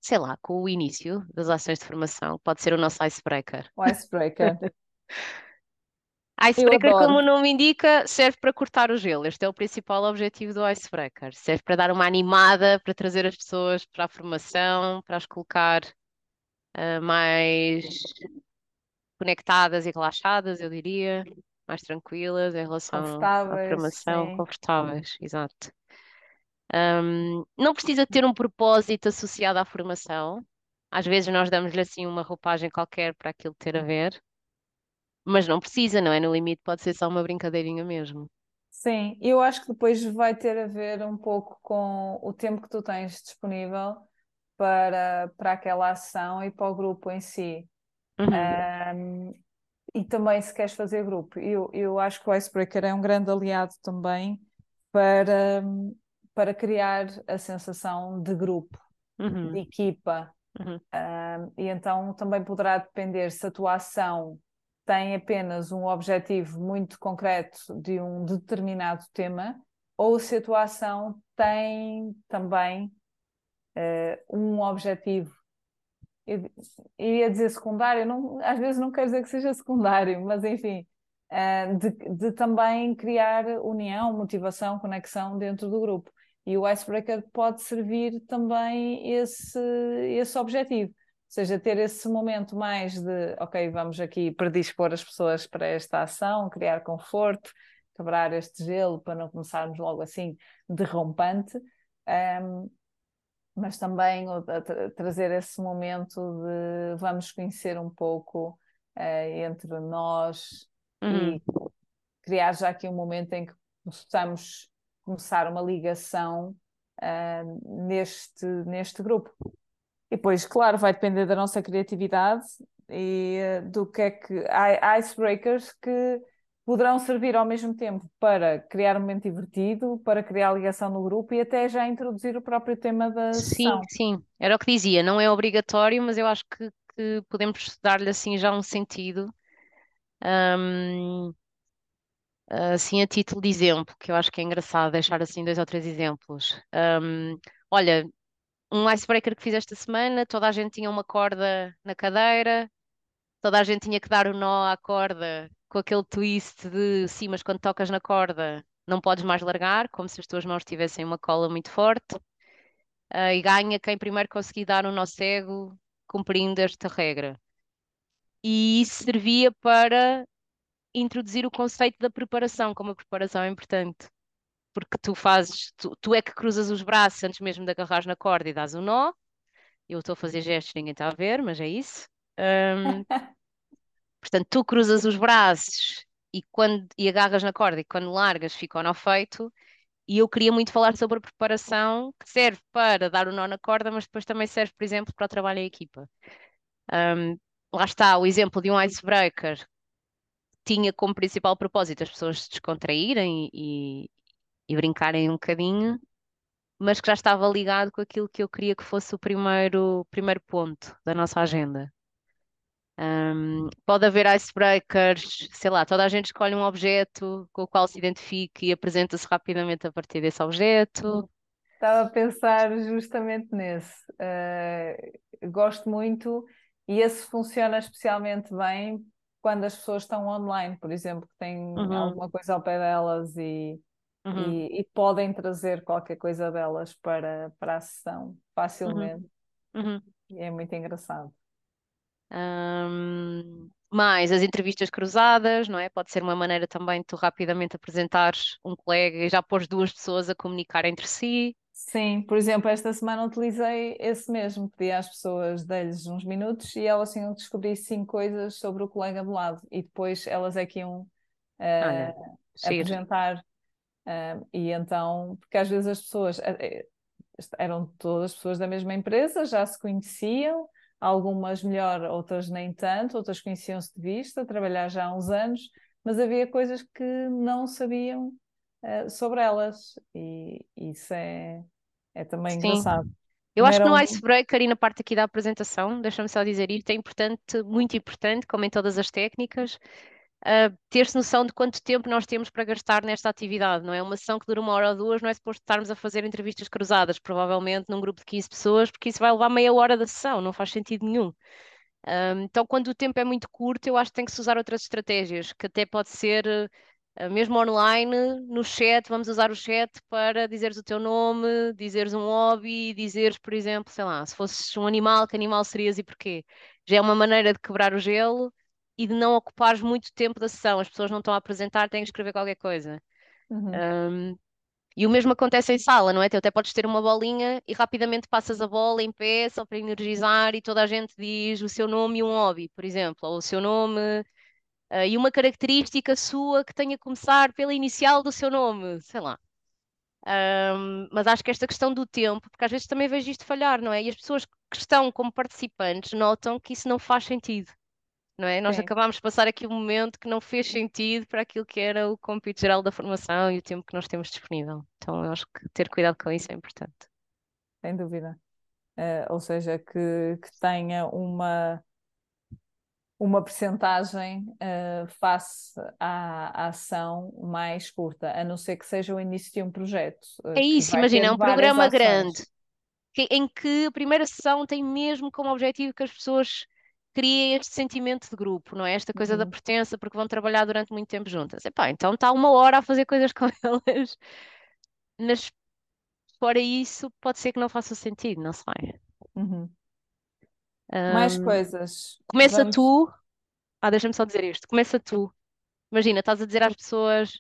sei lá, com o início das ações de formação. Pode ser o nosso icebreaker. O icebreaker. Icebreaker, como o nome indica, serve para cortar o gelo. Este é o principal objetivo do icebreaker. Serve para dar uma animada, para trazer as pessoas para a formação, para as colocar ah, mais conectadas e relaxadas, eu diria, mais tranquilas em relação à formação, sim. confortáveis, exato. Ahm, não precisa ter um propósito associado à formação. Às vezes nós damos-lhe assim uma roupagem qualquer para aquilo ter a ver. Mas não precisa, não é? No limite pode ser só uma brincadeirinha mesmo. Sim, eu acho que depois vai ter a ver um pouco com o tempo que tu tens disponível para, para aquela ação e para o grupo em si. Uhum. Um, e também se queres fazer grupo. Eu, eu acho que o Icebreaker é um grande aliado também para, para criar a sensação de grupo, Uhum. de equipa. Uhum. Um, e então também poderá depender se a tua ação tem apenas um objetivo muito concreto de um determinado tema, ou se a tua ação tem também uh, um objetivo. Eu iria dizer secundário, não, às vezes não quero dizer que seja secundário, mas enfim, uh, de, de também criar união, motivação, conexão dentro do grupo. E o icebreaker pode servir também esse, esse objetivo seja, ter esse momento mais de, ok, vamos aqui predispor as pessoas para esta ação, criar conforto, quebrar este gelo para não começarmos logo assim derrompante, um, mas também tra trazer esse momento de vamos conhecer um pouco uh, entre nós uhum. e criar já aqui um momento em que possamos começar uma ligação uh, neste, neste grupo. E depois, claro, vai depender da nossa criatividade e eh, do que é que. Há icebreakers que poderão servir ao mesmo tempo para criar um momento divertido, para criar ligação no grupo e até já introduzir o próprio tema da sim, sessão. Sim, era o que dizia, não é obrigatório, mas eu acho que, que podemos dar-lhe assim já um sentido. Um, assim, a título de exemplo, que eu acho que é engraçado deixar assim dois ou três exemplos. Um, olha, um icebreaker que fiz esta semana, toda a gente tinha uma corda na cadeira, toda a gente tinha que dar o nó à corda com aquele twist de sim, mas quando tocas na corda não podes mais largar, como se as tuas mãos tivessem uma cola muito forte. Uh, e ganha quem primeiro conseguir dar o nó cego cumprindo esta regra. E isso servia para introduzir o conceito da preparação, como a preparação é importante porque tu fazes, tu, tu é que cruzas os braços antes mesmo de agarrar na corda e dás o um nó. Eu estou a fazer gestos, ninguém está a ver, mas é isso. Um, portanto, tu cruzas os braços e, quando, e agarras na corda e quando largas fica o nó feito. E eu queria muito falar sobre a preparação que serve para dar o nó na corda, mas depois também serve, por exemplo, para o trabalho em equipa. Um, lá está o exemplo de um icebreaker tinha como principal propósito as pessoas se descontraírem e, e brincarem um bocadinho, mas que já estava ligado com aquilo que eu queria que fosse o primeiro, primeiro ponto da nossa agenda. Um, pode haver icebreakers, sei lá, toda a gente escolhe um objeto com o qual se identifique e apresenta-se rapidamente a partir desse objeto. Estava a pensar justamente nesse. Uh, gosto muito e esse funciona especialmente bem quando as pessoas estão online, por exemplo, que têm uhum. alguma coisa ao pé delas e uhum. e, e, podem trazer qualquer coisa delas para, para a sessão facilmente. Uhum. uhum. E é muito engraçado. Um, mais as entrevistas cruzadas, não é? Pode ser uma maneira também de tu rapidamente apresentares um colega e já pôs duas pessoas a comunicar entre si. Sim, por exemplo, esta semana utilizei esse mesmo, pedi às pessoas, dei-lhes uns minutos e elas tinham descobrir cinco coisas sobre o colega do lado e depois elas é que iam uh, apresentar Uh, e então, porque às vezes as pessoas uh, eram todas pessoas da mesma empresa, já se conheciam, algumas melhor, outras nem tanto, outras conheciam-se de vista, trabalhar já há uns anos, mas havia coisas que não sabiam uh, sobre elas, e isso é, é também Sim. engraçado. Eu acho que no icebreaker e na parte aqui da apresentação, deixa-me só dizer isto, é importante, muito importante, como em todas as técnicas, uh, ter-se noção de quanto tempo nós temos para gastar nesta atividade, não é? Uma sessão que dura uma hora ou duas, não é suposto estarmos a fazer entrevistas cruzadas, provavelmente num grupo de 15 pessoas, porque isso vai levar meia hora da sessão, não faz sentido nenhum. Um, então, quando o tempo é muito curto, eu acho que tem que se usar outras estratégias, que até pode ser, uh, mesmo online, no chat, vamos usar o chat para dizeres o teu nome, dizeres um hobby, dizeres, por exemplo, sei lá, se fosses um animal, que animal serias e porquê? Já é uma maneira de quebrar o gelo e de não ocupares muito tempo da sessão. As pessoas não estão a apresentar, têm que escrever qualquer coisa. Uhum. Um, e o mesmo acontece em sala, não é? Tu até podes ter uma bolinha e rapidamente passas a bola em pé só para energizar e toda a gente diz o seu nome e um hobby, por exemplo, ou o seu nome, Uh, e uma característica sua que tenha que começar pela inicial do seu nome, sei lá. Um, mas acho que esta questão do tempo, porque às vezes também vejo isto falhar, não é? E as pessoas que estão como participantes notam que isso não faz sentido, não é? Nós Sim. acabámos de passar aqui um momento que não fez sentido para aquilo que era o compito geral da formação e o tempo que nós temos disponível. Então eu acho que ter cuidado com isso é importante. Sem dúvida. Uh, ou seja, que, que tenha uma uma percentagem uh, face à, à, ação mais curta, a não ser que seja o início de um projeto. Uh, é isso, imagina, é um programa ações. grande que, em que a primeira sessão tem mesmo como objetivo que as pessoas criem este sentimento de grupo, não é? Esta coisa uhum. da pertença, porque vão trabalhar durante muito tempo juntas. Epá, então está uma hora a fazer coisas com elas. Nas... Fora isso, pode ser que não faça sentido, não sei. Uhum. Mais coisas. Começa Vamos... tu. Ah, deixa-me só dizer isto. Começa tu. Imagina, estás a dizer às pessoas,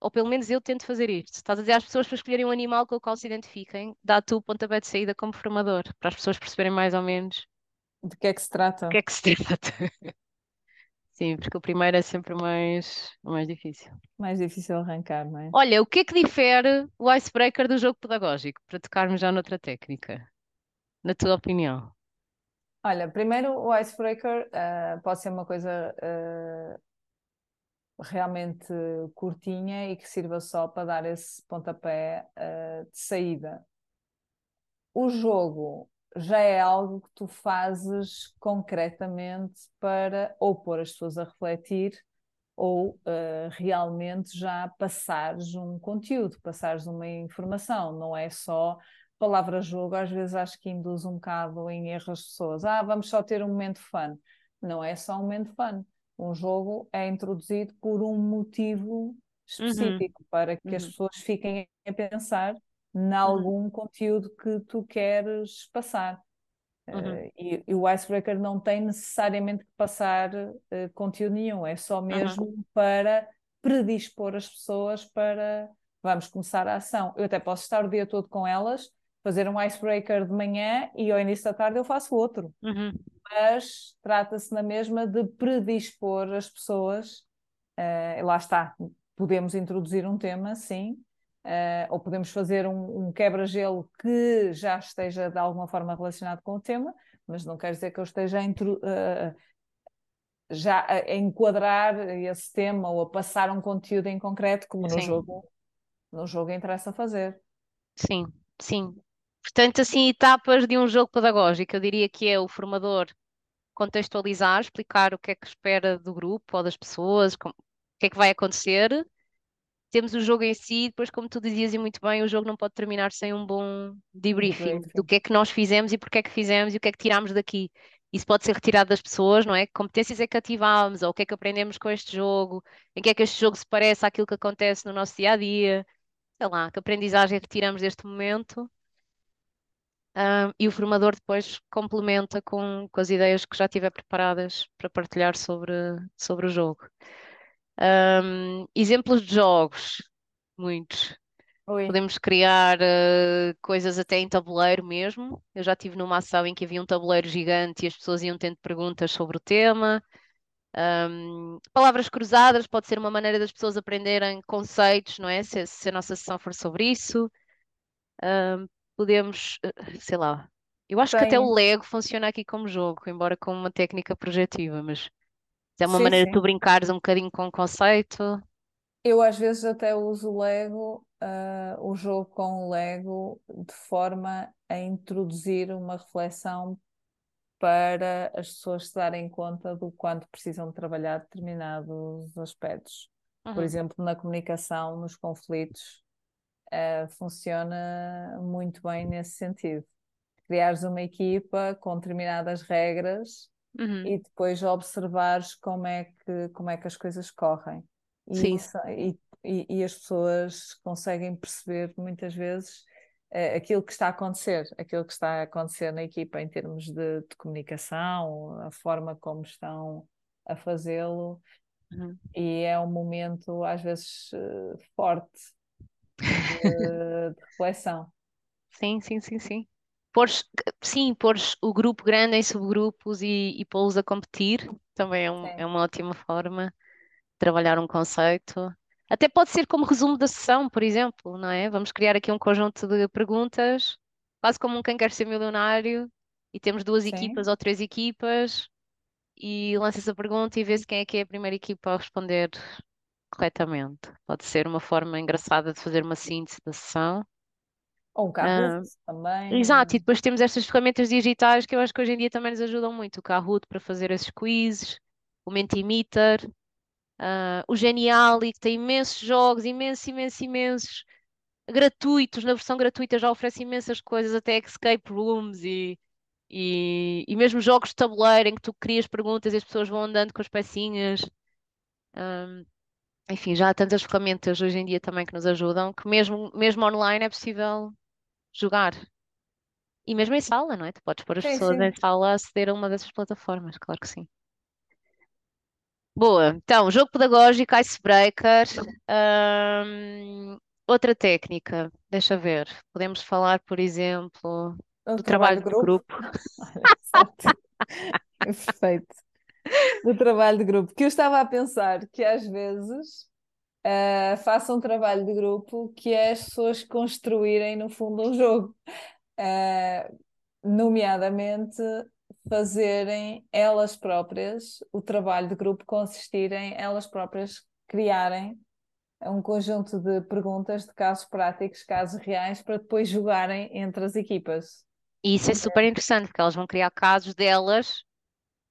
ou pelo menos eu tento fazer isto. Estás a dizer às pessoas para escolherem um animal com o qual se identifiquem, dá tu o pontapé de saída como formador, para as pessoas perceberem mais ou menos de que é que se trata. De que é que se trata. Sim, porque o primeiro é sempre mais, mais difícil. Mais difícil arrancar, não é? Olha, o que é que difere o icebreaker do jogo pedagógico? Para tocarmos já noutra técnica, na tua opinião. Olha, primeiro o icebreaker uh, pode ser uma coisa uh, realmente curtinha e que sirva só para dar esse pontapé uh, de saída. O jogo já é algo que tu fazes concretamente para ou pôr as pessoas a refletir ou realmente já passares um conteúdo, passares uma informação, não é só palavra jogo às vezes acho que induz um bocado em erro as pessoas. Ah, vamos só ter um momento fun. Não é só um momento fun. Um jogo é introduzido por um motivo específico uhum. para que uhum. as pessoas fiquem a pensar em uhum. algum uhum. conteúdo que tu queres passar. Uh, e, e, o icebreaker não tem necessariamente que passar uh, conteúdo nenhum, é só mesmo uhum. para predispor as pessoas para vamos começar a ação. Eu até posso estar o dia todo com elas, fazer um icebreaker de manhã e ao início da tarde eu faço outro. Uhum. Mas trata-se na mesma de predispor as pessoas, uh, lá está, podemos introduzir um tema, sim, uh, ou podemos fazer um, um quebra-gelo que já esteja de alguma forma relacionado com o tema, mas não quer dizer que eu esteja a, uh, já a enquadrar esse tema ou a passar um conteúdo em concreto, como no jogo, no jogo interessa fazer. Sim, sim. Portanto, assim, etapas de um jogo pedagógico, eu diria que é o formador contextualizar, explicar o que é que espera do grupo ou das pessoas, como, o que é que vai acontecer. Temos o jogo em si, depois, como tu dizias e muito bem, o jogo não pode terminar sem um bom debriefing do que é que nós fizemos e porque é que fizemos e o que é que tirámos daqui. Isso pode ser retirado das pessoas, não é? Que competências é que ativámos, ou o que é que aprendemos com este jogo, em que é que este jogo se parece àquilo que acontece no nosso dia a dia, sei lá, que aprendizagem retiramos deste momento um, e o formador depois complementa com, com as ideias que já tiver preparadas para partilhar sobre, sobre o jogo. Um, exemplos de jogos, muitos. Oi. Podemos criar uh, coisas até em tabuleiro mesmo. Eu já tive numa ação em que havia um tabuleiro gigante e as pessoas iam tendo perguntas sobre o tema. Um, palavras cruzadas pode ser uma maneira das pessoas aprenderem conceitos, não é? Se, se a nossa sessão for sobre isso. Um, podemos, eh, sei lá. Eu acho Tem. que até o Lego funciona aqui como jogo, embora com uma técnica projetiva, mas é uma sim, maneira sim. de tu brincares um bocadinho com o conceito. Eu às vezes até uso o Lego, uh, o jogo com o Lego, de forma a introduzir uma reflexão para as pessoas se darem conta do quanto precisam trabalhar determinados aspectos. Uhum. Por exemplo, na comunicação, nos conflitos, uh, funciona muito bem nesse sentido. Criares uma equipa com determinadas regras uhum. e depois observares como é que, como é que as coisas correm. E, isso, e, e, e, as pessoas conseguem perceber muitas vezes uh, aquilo que está a acontecer, aquilo que está a acontecer na equipa em termos de, de comunicação, a forma como estão a fazê-lo. Uhum. E é um momento, às vezes, uh, forte de, de reflexão. Sim, sim, sim, sim. Pôres, sim, pôres o grupo grande em subgrupos e, e pô-los a competir também é, um- é uma ótima forma de trabalhar um conceito. Até pode ser como resumo da sessão, por exemplo, não é? Vamos criar aqui um conjunto de perguntas, quase como um quem quer ser milionário, e temos duas sim. equipas ou três equipas, e lança-se a pergunta e vê-se quem é que é a primeira equipa a responder corretamente. Pode ser uma forma engraçada de fazer uma síntese da sessão. Ou um Kahoot Ah, exato, e também. depois temos estas ferramentas digitais que eu acho que hoje em dia também nos ajudam muito. O Kahoot para fazer esses quizzes, o Mentimeter, ah, o Geniali, que tem imensos jogos, imensos, imensos, imensos, gratuitos. Na versão gratuita já oferece imensas coisas, até escape rooms e, e, e mesmo jogos de tabuleiro em que tu crias perguntas e as pessoas vão andando com as pecinhas. Ah, enfim, já há tantas ferramentas hoje em dia também que nos ajudam, que mesmo, mesmo online é possível jogar. E mesmo em sala, não é? Tu podes pôr as Sim, pessoas em sim. sala a aceder a uma dessas plataformas, claro que sim. Boa, então, jogo pedagógico, icebreaker. Hum, outra técnica, deixa ver. Podemos falar, por exemplo, O do trabalho trabalho de grupo. grupo. Perfeito. Do trabalho de grupo. Que eu estava a pensar que às vezes uh, façam um trabalho de grupo que é as pessoas construírem, no fundo, um jogo. Uh, nomeadamente, fazerem elas próprias o trabalho de grupo consistir em elas próprias criarem um conjunto de perguntas, de casos práticos, casos reais, para depois jogarem entre as equipas. E isso é super interessante, porque elas vão criar casos delas,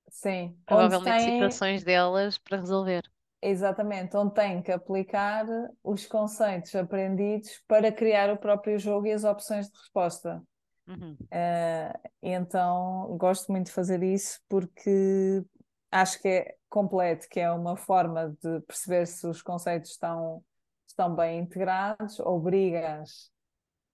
Sim, provavelmente situações delas para resolver. Exatamente, onde têm que aplicar os conceitos aprendidos para criar o próprio jogo e as opções de resposta. Uhum, Uh, então gosto muito de fazer isso porque acho que é completo, que é uma forma de perceber se os conceitos estão, estão bem integrados, obrigas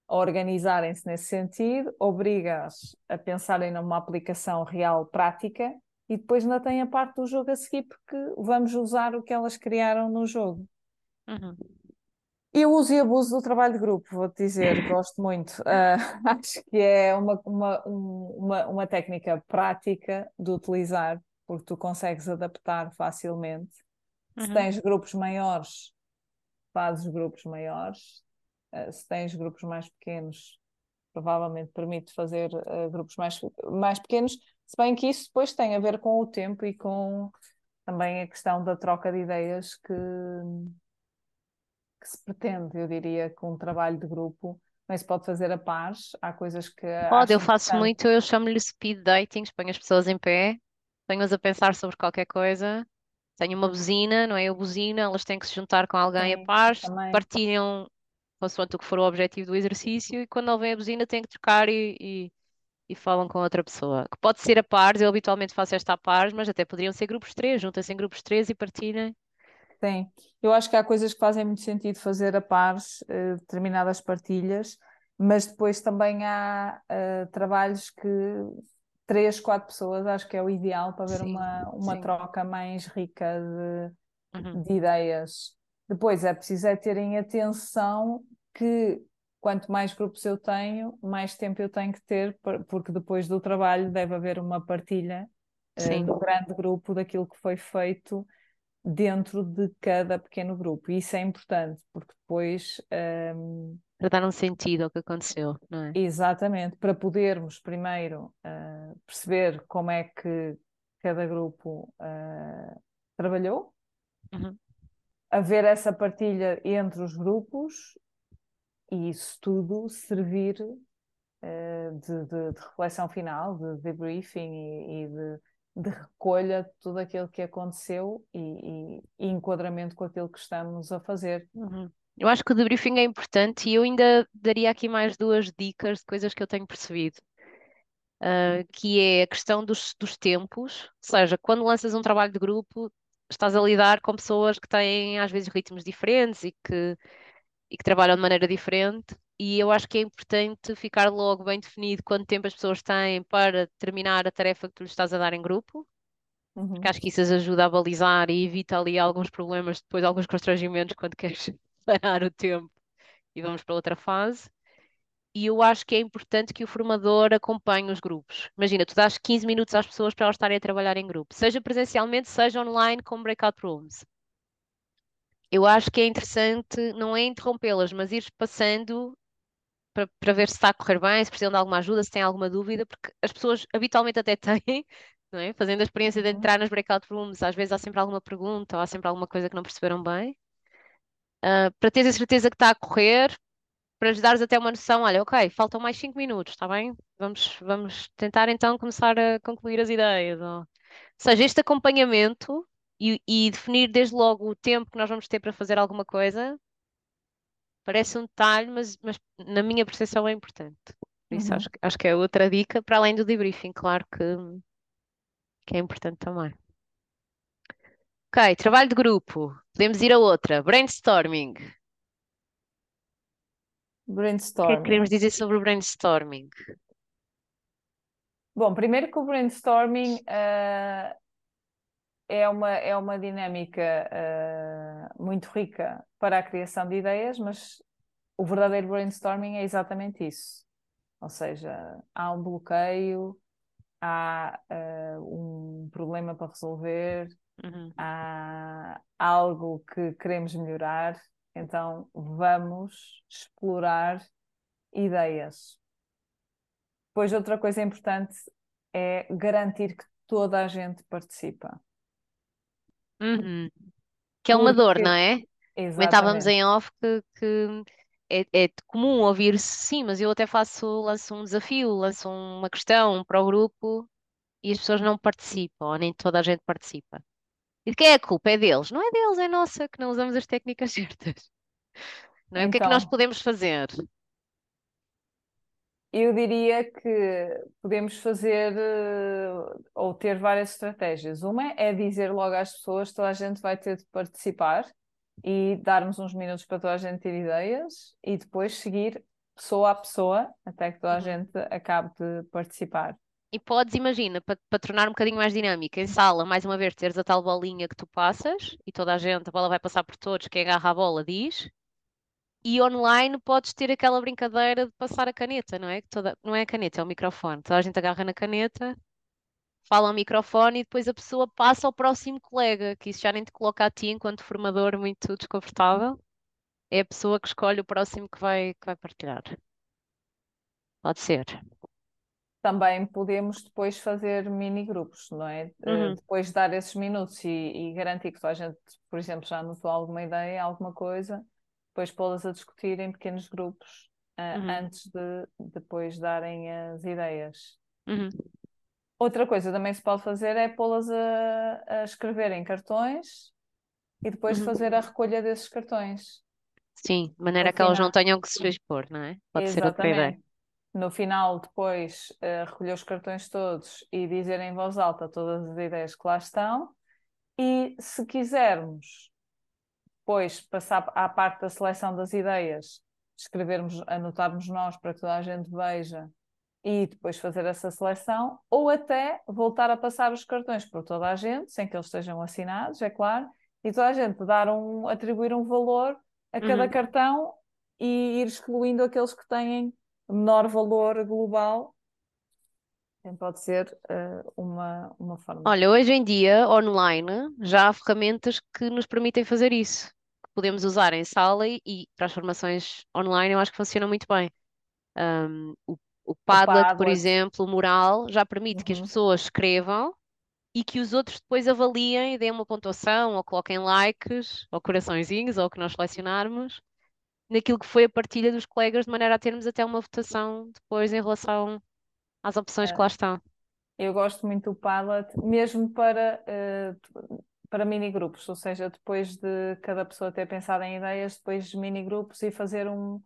a organizarem-se nesse sentido, obrigas a pensarem numa aplicação real prática e depois ainda tem a parte do jogo a seguir, porque vamos usar o que elas criaram no jogo. uhum. Eu uso e abuso do trabalho de grupo, vou-te dizer, gosto muito. Uh, acho que é uma, uma, uma, uma técnica prática de utilizar, porque tu consegues adaptar facilmente. Se Uhum, tens grupos maiores, fazes grupos maiores. Uh, se tens grupos mais pequenos, provavelmente permite fazer uh, grupos mais, mais pequenos, se bem que isso depois tem a ver com o tempo e com também a questão da troca de ideias que que se pretende, eu diria, com um trabalho de grupo, não se pode fazer a pares, há coisas que Pode, eu faço importante. muito, eu chamo-lhe speed dating, ponho as pessoas em pé, ponho-as a pensar sobre qualquer coisa, tenho uma buzina, não é? Eu buzina, elas têm que se juntar com alguém a Sim, pares, também. partilham consoante o que for o objetivo do exercício e quando ouvem a buzina têm que trocar e, e, e falam com outra pessoa. Que pode ser a pares, eu habitualmente faço esta a pares, mas até poderiam ser grupos três, juntem-se em grupos três e partilhem. Sim, eu acho que há coisas que fazem muito sentido fazer a pares, eh, determinadas partilhas, mas depois também há eh, trabalhos que três, quatro pessoas acho que é o ideal para ver Sim, uma, uma sim. troca mais rica Uhum, de, de ideias. Depois é preciso é terem atenção que quanto mais grupos eu tenho, mais tempo eu tenho que ter, por- porque depois do trabalho deve haver uma partilha eh, sim, no grande grupo daquilo que foi feito dentro de cada pequeno grupo. E isso é importante, porque depois, hum, para dar um sentido ao que aconteceu, não é? exatamente, para podermos primeiro uh, perceber como é que cada grupo uh, trabalhou, Uhum, haver essa partilha entre os grupos e isso tudo servir uh, de, de, de, reflexão final, de debriefing e, e de, de, recolha de tudo aquilo que aconteceu e, e, e enquadramento com aquilo que estamos a fazer. uhum. Eu acho que o debriefing é importante e eu ainda daria aqui mais duas dicas de coisas que eu tenho percebido. Uh, que é a questão dos, dos tempos, ou seja, quando lanças um trabalho de grupo, estás a lidar com pessoas que têm às vezes ritmos diferentes e que, e que trabalham de maneira diferente, e eu acho que é importante ficar logo bem definido quanto tempo as pessoas têm para terminar a tarefa que tu lhes estás a dar em grupo, porque Uhum. acho que isso as ajuda a balizar e evita ali alguns problemas, depois alguns constrangimentos quando queres parar o tempo e vamos para outra fase. e eu acho que é importante que o formador acompanhe os grupos. Imagina, tu dás 15 minutos às pessoas para elas estarem a trabalhar em grupo, seja presencialmente, seja online com breakout rooms. Eu acho que é interessante, não é interrompê-las, mas ir passando para, para ver se está a correr bem, se precisam de alguma ajuda, se têm alguma dúvida, porque as pessoas habitualmente até têm, não é? Fazendo a experiência de Uhum. entrar nas breakout rooms, às vezes há sempre alguma pergunta ou há sempre alguma coisa que não perceberam bem. Ah, para teres a certeza que está a correr, para lhes dares até uma noção, olha, ok, faltam mais 5 minutos, está bem? Vamos, vamos tentar então começar a concluir as ideias. Ou... ou seja, este acompanhamento e, e definir desde logo o tempo que nós vamos ter para fazer alguma coisa parece um detalhe, mas, mas na minha percepção é importante. Por isso Uhum. acho, que- acho que é outra dica, para além do debriefing, claro que, que é importante também. Ok, trabalho de grupo. Podemos ir a outra. Brainstorming. O que é que Brainstorming. queremos dizer sobre o brainstorming? Bom, primeiro que o brainstorming ah, é uma, é uma dinâmica ah, muito rica para a criação de ideias, mas o verdadeiro brainstorming é exatamente isso. Ou seja, há um bloqueio, há ah, um problema para resolver, Uhum. há algo que queremos melhorar, então vamos explorar ideias. Depois, outra coisa importante é garantir que toda a gente participa. Uhum. Que é uma dor, Porque, não é? Comentávamos exatamente, em off que, que é, é comum ouvir-se, sim, mas eu até faço, lanço um desafio, lanço uma questão para o grupo e as pessoas não participam, ou nem toda a gente participa. E de quem é a culpa? É deles? Não é deles, é nossa, que não usamos as técnicas certas. Não é? O que é que nós então, podemos fazer? Eu diria que podemos fazer eh, ou ter várias estratégias. Uma é dizer logo às pessoas que toda a gente vai ter de participar e darmos uns minutos para toda a gente ter ideias e depois seguir pessoa a pessoa até que toda a Uhum. gente acabe de participar. E podes, imagina, para, para tornar um bocadinho mais dinâmica, em sala, mais uma vez, teres a tal bolinha que tu passas e toda a gente, a bola vai passar por todos, quem agarra a bola diz. E online podes ter aquela brincadeira de passar a caneta, não é? Que toda, não é a caneta, é o microfone. Toda a gente agarra na caneta, fala ao microfone e depois a pessoa passa ao próximo colega, que isso já nem te coloca a ti enquanto formador muito desconfortável. É a pessoa que escolhe o próximo que vai, que vai partilhar. Pode ser. também podemos depois fazer mini grupos, não é? Eh, Uhum. depois de dar esses minutos e, e garantir que toda a gente, por exemplo, já anotou alguma ideia, alguma coisa, depois pô-las a discutir em pequenos grupos, ah, Uhum. antes de depois darem as ideias. Uhum. Outra coisa também se pode fazer é pô-las a, a escrever em cartões e depois Uhum. fazer a recolha desses cartões. Sim, de maneira No que elas não tenham que se expor, não é? Pode ser outra ideia. exatamente. No final, depois, eh, recolher os cartões todos e dizer em voz alta todas as ideias que lá estão. E se quisermos, depois passar à parte da seleção das ideias, escrevermos, anotarmos nós para que toda a gente veja e depois fazer essa seleção, ou até voltar a passar os cartões por toda a gente, sem que eles estejam assinados, é claro, e toda a gente dar um, atribuir um valor a cada Uhum. cartão e ir excluindo aqueles que têm menor valor global. Também pode ser eh, uma, uma forma. Olha, hoje em dia, online, já há ferramentas que nos permitem fazer isso. Que podemos usar em sala e, e para as formações online eu acho que funciona muito bem. Um, o, o O Padlet, por Padlet. exemplo, o Mural, já permite que as Uhum. pessoas escrevam e que os outros depois avaliem e deem uma pontuação ou coloquem likes ou coraçõezinhos ou o que nós selecionarmos naquilo que foi a partilha dos colegas, de maneira a termos até uma votação depois em relação às opções que lá estão. Eu gosto muito do Padlet, mesmo para, eh, para mini grupos, ou seja, depois de cada pessoa ter pensado em ideias, depois mini grupos e fazer um,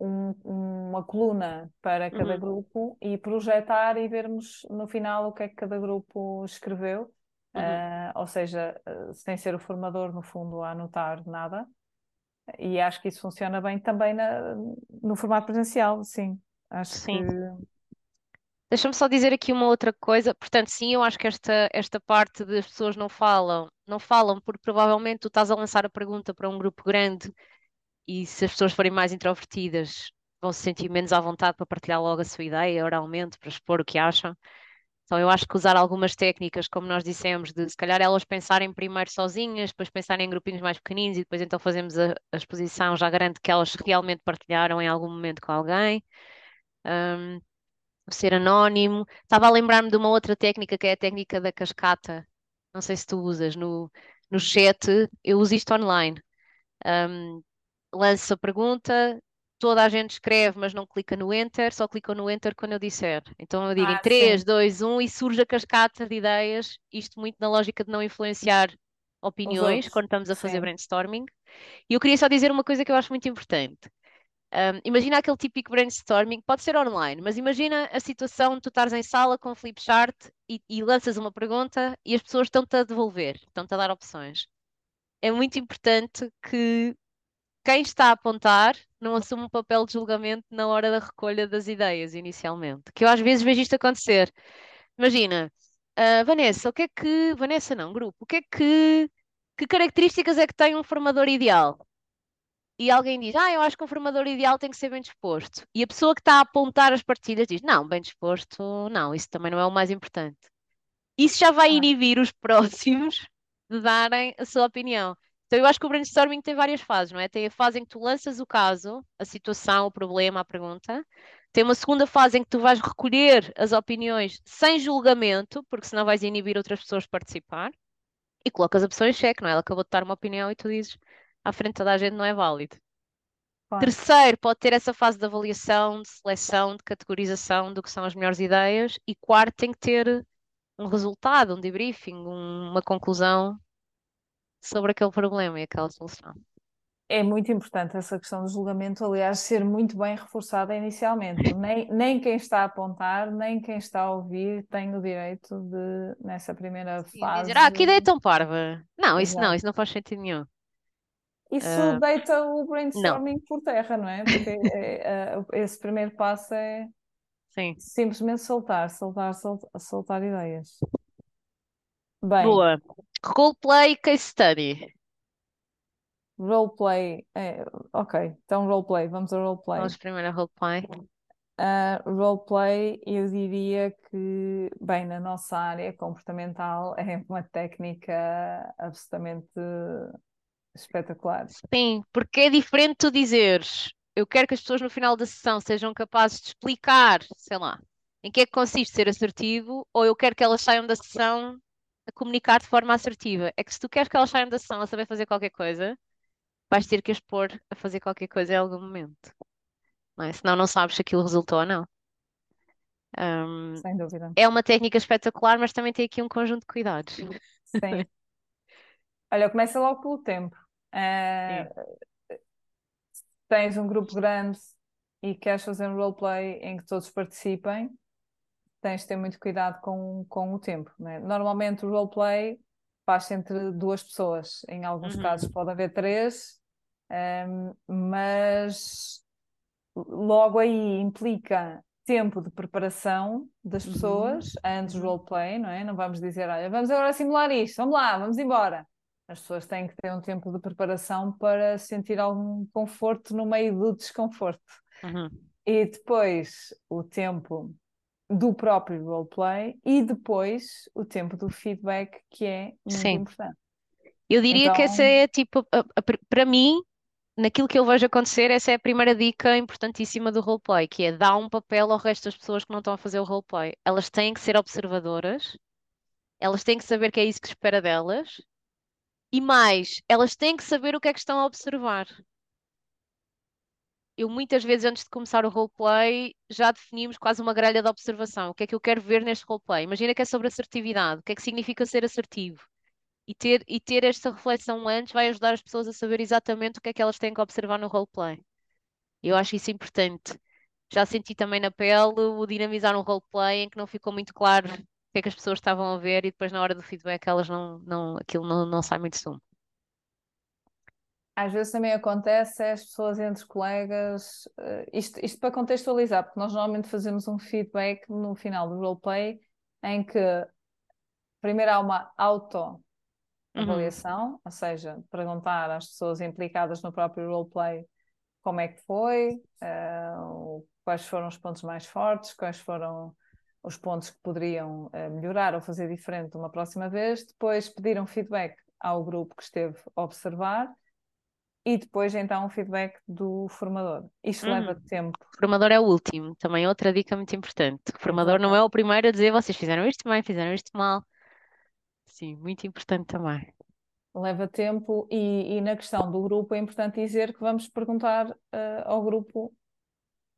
um- uma coluna para cada Uhum. grupo e projetar e vermos no final o que é que cada grupo escreveu. Uhum. Eh, ou seja, eh, sem ser o formador, no fundo, a anotar nada. E acho que isso funciona bem também na- no formato presencial, sim. Acho Sim. que Deixa-me só dizer aqui uma outra coisa. Portanto, sim, eu acho que esta, esta parte das pessoas não falam, não falam porque provavelmente tu estás a lançar a pergunta para um grupo grande e se as pessoas forem mais introvertidas, vão se sentir menos à vontade para partilhar logo a sua ideia oralmente, para expor o que acham. Então, eu acho que usar algumas técnicas, como nós dissemos, de se calhar elas pensarem primeiro sozinhas, depois pensarem em grupinhos mais pequeninos e depois então fazemos a, a exposição, já garante que elas realmente partilharam em algum momento com alguém. Um, ser anónimo. Estava a lembrar-me de uma outra técnica que é a técnica da cascata. Não sei se tu usas no, no chat, eu uso isto online. Um, lanço a pergunta, toda a gente escreve, mas não clica no Enter, só clica no Enter quando eu disser. Então eu digo Ah, em 3, sim. 2, 1 e surge a cascata de ideias, isto muito na lógica de não influenciar opiniões quando estamos a fazer Sim. brainstorming. E eu queria só dizer uma coisa que eu acho muito importante. Um, imagina aquele típico brainstorming, pode ser online, mas imagina a situação de tu estares em sala com o flipchart e, e lanças uma pergunta e as pessoas estão-te a devolver, estão-te a dar opções. É muito importante que quem está a apontar não assuma um papel de julgamento na hora da recolha das ideias, inicialmente. Que eu às vezes vejo isto acontecer. Imagina, ah, Vanessa, o que é que. Vanessa não, grupo, o que é que. Que características é que tem um formador ideal? E alguém diz, ah, eu acho que um formador ideal tem que ser bem disposto. E a pessoa que está a apontar as partilhas diz, não, bem disposto, não, isso também não é o mais importante. Isso já vai Ah, inibir os próximos de darem a sua opinião. Então, eu acho que o brainstorming tem várias fases, não é? Tem a fase em que tu lanças o caso, a situação, o problema, a pergunta. Tem uma segunda fase em que tu vais recolher as opiniões sem julgamento, porque senão vais inibir outras pessoas de participar. E colocas a pessoa em xeque, não é? Ela acabou de dar uma opinião e tu dizes, à frente de toda a gente não é válido. claro. Terceiro, pode ter essa fase de avaliação, de seleção, de categorização do que são as melhores ideias. E quarto, tem que ter um resultado, um debriefing, um- uma conclusão sobre aquele problema e aquela solução. É muito importante essa questão do julgamento, aliás, ser muito bem reforçada inicialmente. Nem, nem quem está a apontar, nem quem está a ouvir tem o direito de, nessa primeira Sim, fase. dizer, ah, que ideia tão parva. Não, isso não, Exato. isso não faz sentido nenhum. Isso Ah, deita o não, brainstorming por terra, não é? Porque é, é, esse primeiro passo é sim. simplesmente soltar, soltar, soltar, soltar ideias. Bem, Boa. Roleplay case study. roleplay. É, ok, então roleplay, vamos ao roleplay. Vamos primeiro a roleplay. Uh, roleplay, eu diria que, bem, na nossa área comportamental é uma técnica absolutamente espetacular. Sim, porque é diferente tu dizeres, eu quero que as pessoas no final da sessão sejam capazes de explicar, sei lá, em que é que consiste ser assertivo, ou eu quero que elas saiam da sessão a comunicar de forma assertiva. É que se tu queres que elas saiam da sessão a saber fazer qualquer coisa, vais ter que as pôr a fazer qualquer coisa em algum momento. Não é? Senão não sabes se aquilo resultou ou não. Um, Sem dúvida. é uma técnica espetacular, mas também tem aqui um conjunto de cuidados. Sim. Olha, começa logo pelo tempo. Uh, tens um grupo grande e queres fazer um roleplay em que todos participem, tens de ter muito cuidado com, com o tempo. Né? Normalmente o roleplay faz entre duas pessoas, em alguns Uhum. casos pode haver três, um, mas logo aí implica tempo de preparação das Uhum. pessoas antes do Uhum. roleplay, não é? Não vamos dizer, olha, vamos agora simular isto, vamos lá, vamos embora. As pessoas têm que ter um tempo de preparação para sentir algum conforto no meio do desconforto. Uhum. E depois o tempo do próprio roleplay e depois o tempo do feedback, que é muito Sim. importante. Eu diria que essa Então, é tipo, para mim, naquilo que eu vejo acontecer, essa é a primeira dica importantíssima do roleplay, que é dar um papel ao resto das pessoas que não estão a fazer o roleplay. Elas têm que ser observadoras, elas têm que saber que é isso que espera delas, e mais, elas têm que saber o que é que estão a observar. Eu muitas vezes, antes de começar o roleplay, já definimos quase uma grelha de observação. O que é que eu quero ver neste roleplay? Imagina que é sobre assertividade. O que é que significa ser assertivo? E ter, e ter esta reflexão antes vai ajudar as pessoas a saber exatamente o que é que elas têm que observar no roleplay. Eu acho isso importante. Já senti também na pele o dinamizar um roleplay em que não ficou muito claro que é que as pessoas estavam a ver e depois na hora do feedback elas não, não, aquilo não, não sai muito sumo. Às vezes também acontece é as pessoas entre colegas, eh, isto, isto para contextualizar, porque nós normalmente fazemos um feedback no final do roleplay em que primeiro há uma Uhum. auto-avaliação, ou seja, perguntar às pessoas implicadas no próprio roleplay como é que foi, uh, quais foram os pontos mais fortes, quais foram os pontos que poderiam uh, melhorar ou fazer diferente uma próxima vez. Depois pediram feedback ao grupo que esteve a observar e depois então o feedback do formador. Isto Uhum. leva tempo. O formador é o último, também outra dica muito importante. O formador não é o primeiro a dizer vocês fizeram isto bem, fizeram isto mal. Sim, muito importante também. Leva tempo e, e na questão do grupo é importante dizer que vamos perguntar uh, ao grupo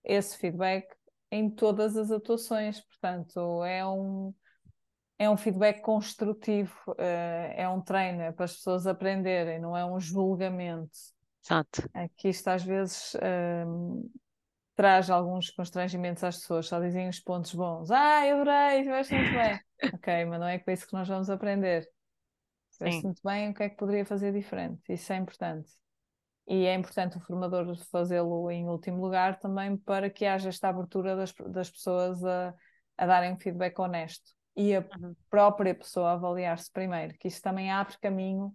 esse feedback em todas as atuações. Portanto, é um, é um feedback construtivo, uh, é um treino, é para as pessoas aprenderem, não é um julgamento. Exato. Aqui isto às vezes uh, traz alguns constrangimentos às pessoas, só dizem os pontos bons. Ah, eu adorei, estiveste muito bem. ok, mas não é com isso que nós vamos aprender. Estiveste muito bem, o que é que poderia fazer diferente? Isso é importante. E é importante o formador fazê-lo em último lugar também para que haja esta abertura das, das pessoas a, a darem um feedback honesto e a uhum. própria pessoa avaliar-se primeiro, que isso também abre caminho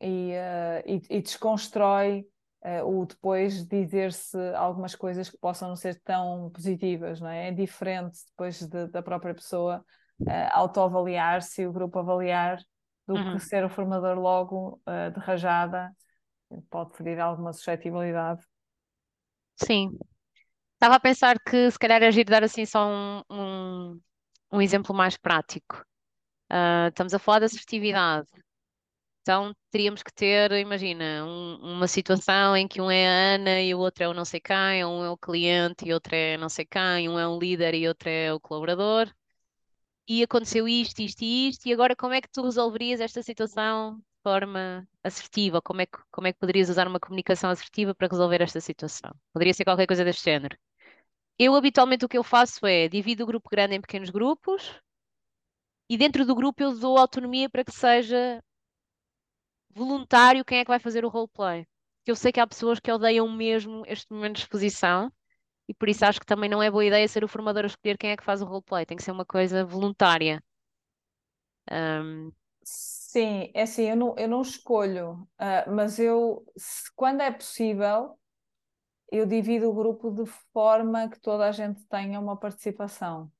e, uh, e, e, desconstrói uh, o depois dizer-se algumas coisas que possam não ser tão positivas, não é? É diferente depois de, da própria pessoa uh, autoavaliar-se e o grupo avaliar do uhum. que ser o formador logo uh, de rajada pode ferir alguma suscetibilidade. Sim. Estava a pensar que se calhar é agir dar assim só um, um, um exemplo mais prático. Uh, estamos a falar de assertividade. Então teríamos que ter, imagina, um, uma situação em que um é a Ana e o outro é o não sei quem, um é o cliente e outro é não sei quem, um é um líder e outro é o colaborador. E aconteceu isto, isto e isto, e agora como é que tu resolverias esta situação forma assertiva? Como é que, como é que poderias usar uma comunicação assertiva para resolver esta situação? Poderia ser qualquer coisa deste género. Eu habitualmente o que eu faço é divido o grupo grande em pequenos grupos e dentro do grupo eu dou autonomia para que seja voluntário quem é que vai fazer o roleplay. Eu sei que há pessoas que odeiam mesmo este momento de exposição e por isso acho que também não é boa ideia ser o formador a escolher quem é que faz o roleplay, tem que ser uma coisa voluntária. Um... Sim, é assim, eu não, eu não escolho, uh, mas eu, se, quando é possível, eu divido o grupo de forma que toda a gente tenha uma participação.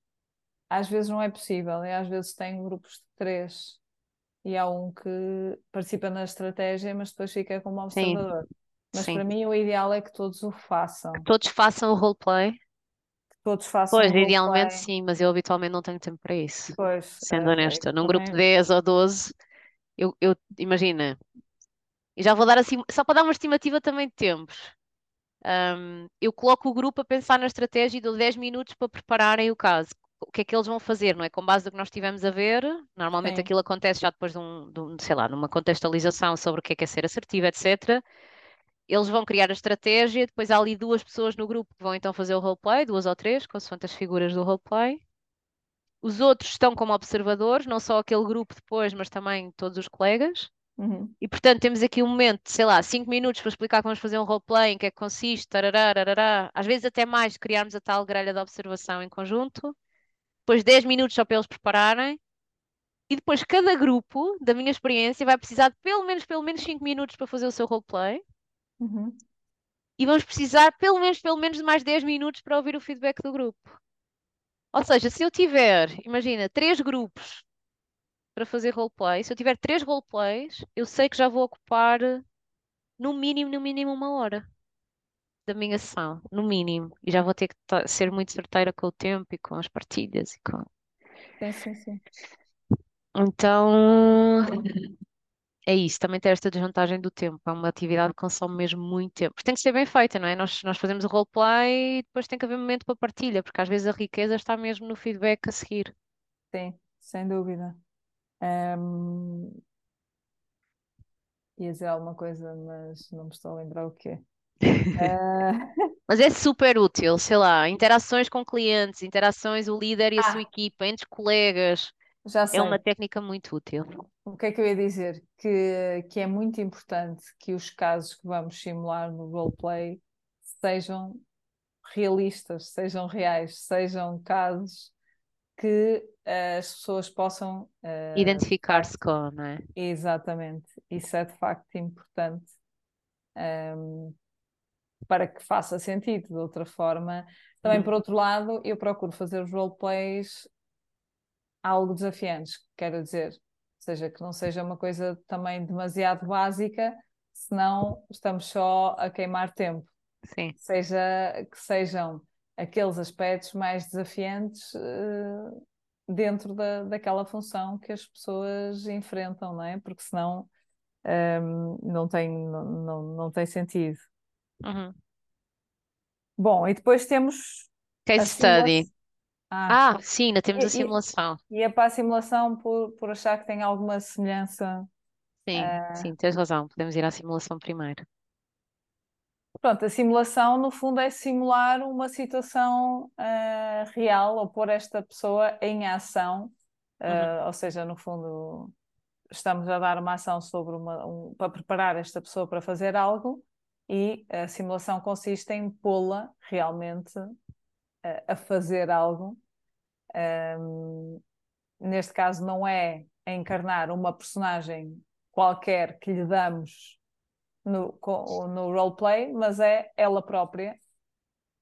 Às vezes não é possível, e às vezes tem grupos de três e há um que participa na estratégia, mas depois fica como observador. Sim. Mas Sim. para mim o ideal é que todos o façam. Que todos façam o roleplay. Que todos façam pois, idealmente sim, mas eu habitualmente não tenho tempo para isso. Pois, sendo é, honesta. Num também... grupo de 10 ou 12, eu, eu imagina, e já vou dar assim, só para dar uma estimativa também de tempos. Um, eu coloco o grupo a pensar na estratégia e dou 10 minutos para prepararem o caso o que é que eles vão fazer, não é? Com base no que nós estivemos a ver, normalmente Sim. aquilo acontece já depois de um, de um, sei lá, numa contextualização sobre o que é que é ser assertivo, etc. Eles vão criar a estratégia, depois há ali duas pessoas no grupo que vão então fazer o roleplay, duas ou três, consoante as figuras do roleplay. Os outros estão como observadores, não só aquele grupo depois, mas também todos os colegas. Uhum. E portanto temos aqui um momento, sei lá, cinco minutos para explicar como vamos fazer um roleplay, em que é que consiste, tarará, tarará. às vezes até mais, criarmos a tal grelha de observação em conjunto depois 10 minutos só para eles prepararem, e depois cada grupo, da minha experiência, vai precisar de pelo menos, pelo menos 5 minutos para fazer o seu roleplay. Uhum. E vamos precisar pelo menos, pelo menos de mais 10 minutos para ouvir o feedback do grupo. Ou seja, se eu tiver, imagina, três grupos para fazer roleplay, se eu tiver três roleplays, eu sei que já vou ocupar no mínimo, no mínimo uma hora da minha sessão, no mínimo. E já vou ter que ser muito certeira com o tempo e com as partilhas e com. Sim, sim, sim. Então, é isso. Também tem esta desvantagem do tempo. É uma atividade que consome mesmo muito tempo. Porque tem que ser bem feita, não é? Nós, nós fazemos o roleplay e depois tem que haver momento para partilha, porque às vezes a riqueza está mesmo no feedback a seguir. Sim, sem dúvida. Um... Ia dizer alguma coisa, mas não me estou a lembrar o quê. Uh... Mas é super útil, sei lá, interações com clientes, interações o líder e a sua ah. equipa, entre colegas. Já sei. É uma técnica muito útil. O que é que eu ia dizer? Que, que é muito importante que os casos que vamos simular no roleplay sejam realistas, sejam reais, sejam casos que uh, as pessoas possam uh, identificar-se com, não é? Exatamente, isso é de facto importante. Um, para que faça sentido. De outra forma, também Uhum. por outro lado, eu procuro fazer os roleplays algo desafiantes, quero dizer, ou seja, que não seja uma coisa também demasiado básica, senão estamos só a queimar tempo. Sim. Seja que sejam aqueles aspectos mais desafiantes eh, dentro da, daquela função que as pessoas enfrentam, não é? Porque senão ehm, não tem, não, não, não tem sentido. Uhum. Bom, e depois temos Case a study. Ah, Ah, sim, ainda temos a e, e, simulação. e é para a simulação por, por achar que tem alguma semelhança. Sim, ah, sim, tens razão. Podemos ir à simulação primeiro. Pronto, a simulação, no fundo, é simular uma situação ah, real ou pôr esta pessoa em ação. Uhum. Ah, ou seja, no fundo, estamos a dar uma ação sobre uma, um- para preparar esta pessoa para fazer algo e a simulação consiste em pô-la realmente a fazer algo. Ahm, neste caso, não é encarnar uma personagem qualquer que lhe damos no, no roleplay, mas é ela própria,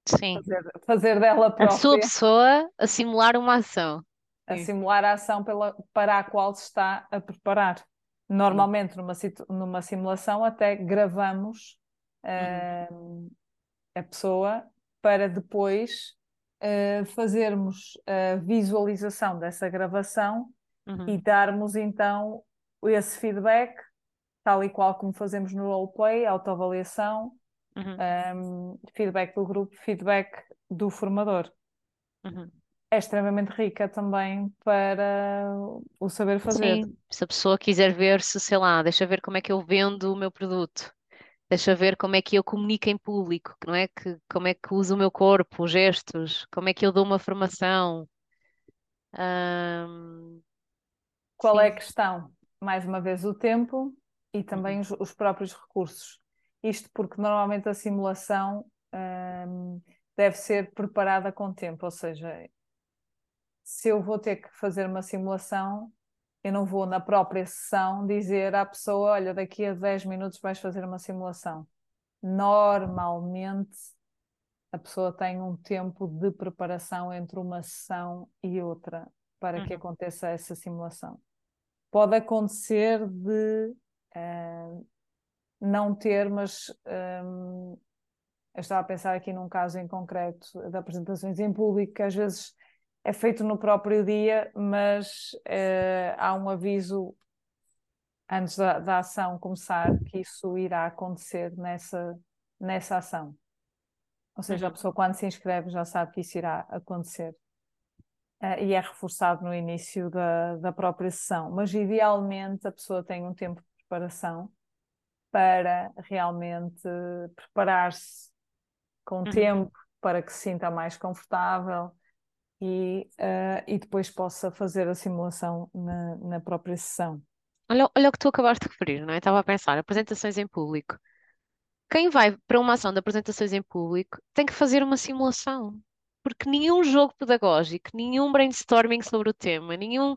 Sim. fazer, fazer dela A sua própria, pessoa a simular uma ação. a Sim. simular a ação pela, para a qual se está a preparar. Normalmente, numa, numa simulação, até gravamos Uhum. ah, a pessoa para depois ah, fazermos a visualização dessa gravação Uhum. e darmos então esse feedback, tal e qual como fazemos no roleplay, autoavaliação, Uhum. um, feedback do grupo, feedback do formador. Uhum. É extremamente rica também para o saber fazer. Sim, se a pessoa quiser ver se, sei lá, deixa ver como é que eu vendo o meu produto, deixa ver como é que eu comunico em público, não é? Que, como é que uso o meu corpo, os gestos, como é que eu dou uma formação. Qual é a sim. questão? Mais uma vez, o tempo e também Uhum. os, os próprios recursos. Isto porque normalmente a simulação deve ser preparada com tempo, ou seja, se eu vou ter que fazer uma simulação, eu não vou na própria sessão dizer à pessoa: olha, daqui a 10 minutos vais fazer uma simulação. Normalmente a pessoa tem um tempo de preparação entre uma sessão e outra para que Uhum. aconteça essa simulação. Pode acontecer de eh, não ter, mas hum, eu estava a pensar aqui num caso em concreto de apresentações em público, que às vezes é feito no próprio dia, mas eh, há um aviso antes da, da ação começar que isso irá acontecer nessa, nessa ação. Ou seja, a Uhum. pessoa quando se inscreve já sabe que isso irá acontecer. Eh, e é reforçado no início da, da própria sessão. Mas idealmente a pessoa tem um tempo de preparação para realmente preparar-se com Uhum. tempo para que se sinta mais confortável e, eh, e depois possa fazer a simulação na, na própria sessão. Olha, olha o que tu acabaste de referir, não é? Estava a pensar, apresentações em público. Quem vai para uma ação de apresentações em público tem que fazer uma simulação. Porque nenhum jogo pedagógico, nenhum brainstorming sobre o tema, nenhum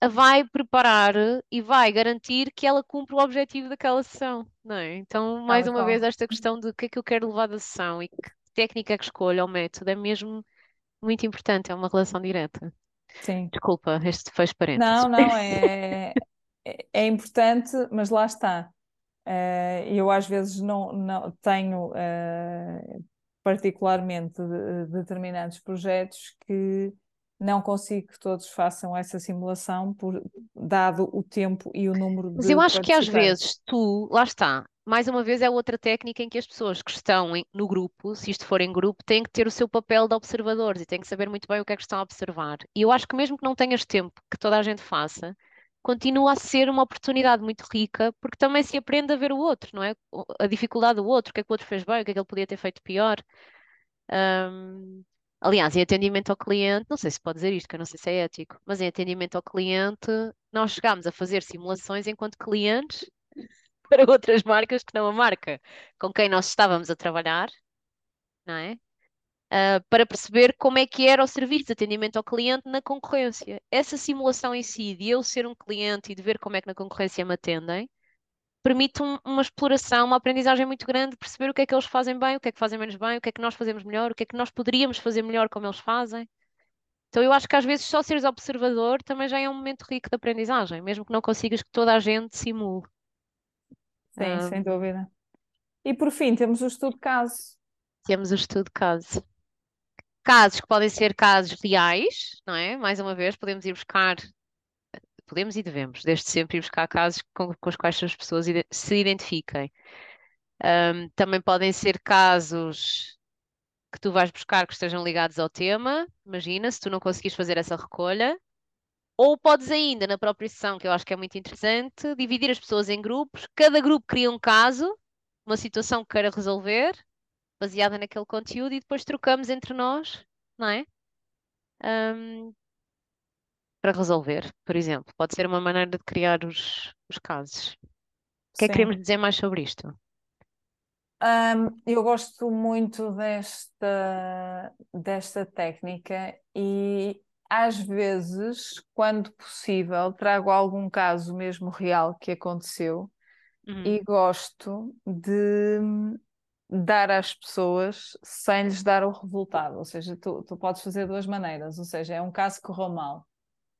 a vai preparar e vai garantir que ela cumpre o objetivo daquela sessão, não é? Então, mais e uma vez, esta questão de o que é que eu quero levar da sessão e que técnica é que escolho, ou método, é mesmo muito importante, é uma relação direta. Sim. Desculpa, este fez parênteses. Não, não, é, é, é importante, mas lá está. Eh, eu às vezes não, não tenho eh, particularmente de- determinados projetos que não consigo que todos façam essa simulação, por, dado o tempo e o número Mas de eu acho que às vezes tu, lá está, mais uma vez é outra técnica em que as pessoas que estão em- no grupo, se isto for em grupo, têm que ter o seu papel de observadores e têm que saber muito bem o que é que estão a observar. E eu acho que mesmo que não tenhas tempo que toda a gente faça, continua a ser uma oportunidade muito rica, porque também se aprende a ver o outro, não é? A dificuldade do outro, o que é que o outro fez bem, o que é que ele podia ter feito pior. Ahm, aliás, em atendimento ao cliente, não sei se pode dizer isto, que eu não sei se é ético, mas em atendimento ao cliente, nós chegámos a fazer simulações enquanto clientes para outras marcas que não a marca com quem nós estávamos a trabalhar, não é? Ah, para perceber como é que era o serviço de atendimento ao cliente na concorrência. Essa simulação em si, de eu ser um cliente e de ver como é que na concorrência me atendem, permite um- uma exploração, uma aprendizagem muito grande, perceber o que é que eles fazem bem, o que é que fazem menos bem, o que é que nós fazemos melhor, o que é que nós poderíamos fazer melhor como eles fazem. Então eu acho que às vezes só seres observador também já é um momento rico de aprendizagem, mesmo que não consigas que toda a gente simule. Sim, sem Ahm, dúvida. E por fim, temos o estudo de caso. temos o estudo de caso. Casos que podem ser casos reais, não é? Mais uma vez, podemos ir buscar, podemos e devemos, desde sempre ir buscar casos com, com os quais as pessoas se identifiquem. Ahm, também podem ser casos que tu vais buscar que estejam ligados ao tema, imagina, se tu não conseguires fazer essa recolha. Ou podes ainda, na própria sessão, que eu acho que é muito interessante, dividir as pessoas em grupos. Cada grupo cria um caso, uma situação que queira resolver, baseada naquele conteúdo, e depois trocamos entre nós, não é? Ahm, para resolver, por exemplo. Pode ser uma maneira de criar os, os casos. O que é que queremos dizer mais sobre isto? Ahm, eu gosto muito desta, desta técnica e às vezes, quando possível, trago algum caso mesmo real que aconteceu Uhum, e gosto de dar às pessoas sem lhes dar o resultado. Ou seja, tu, tu podes fazer duas maneiras, ou seja, é um caso que correu mal.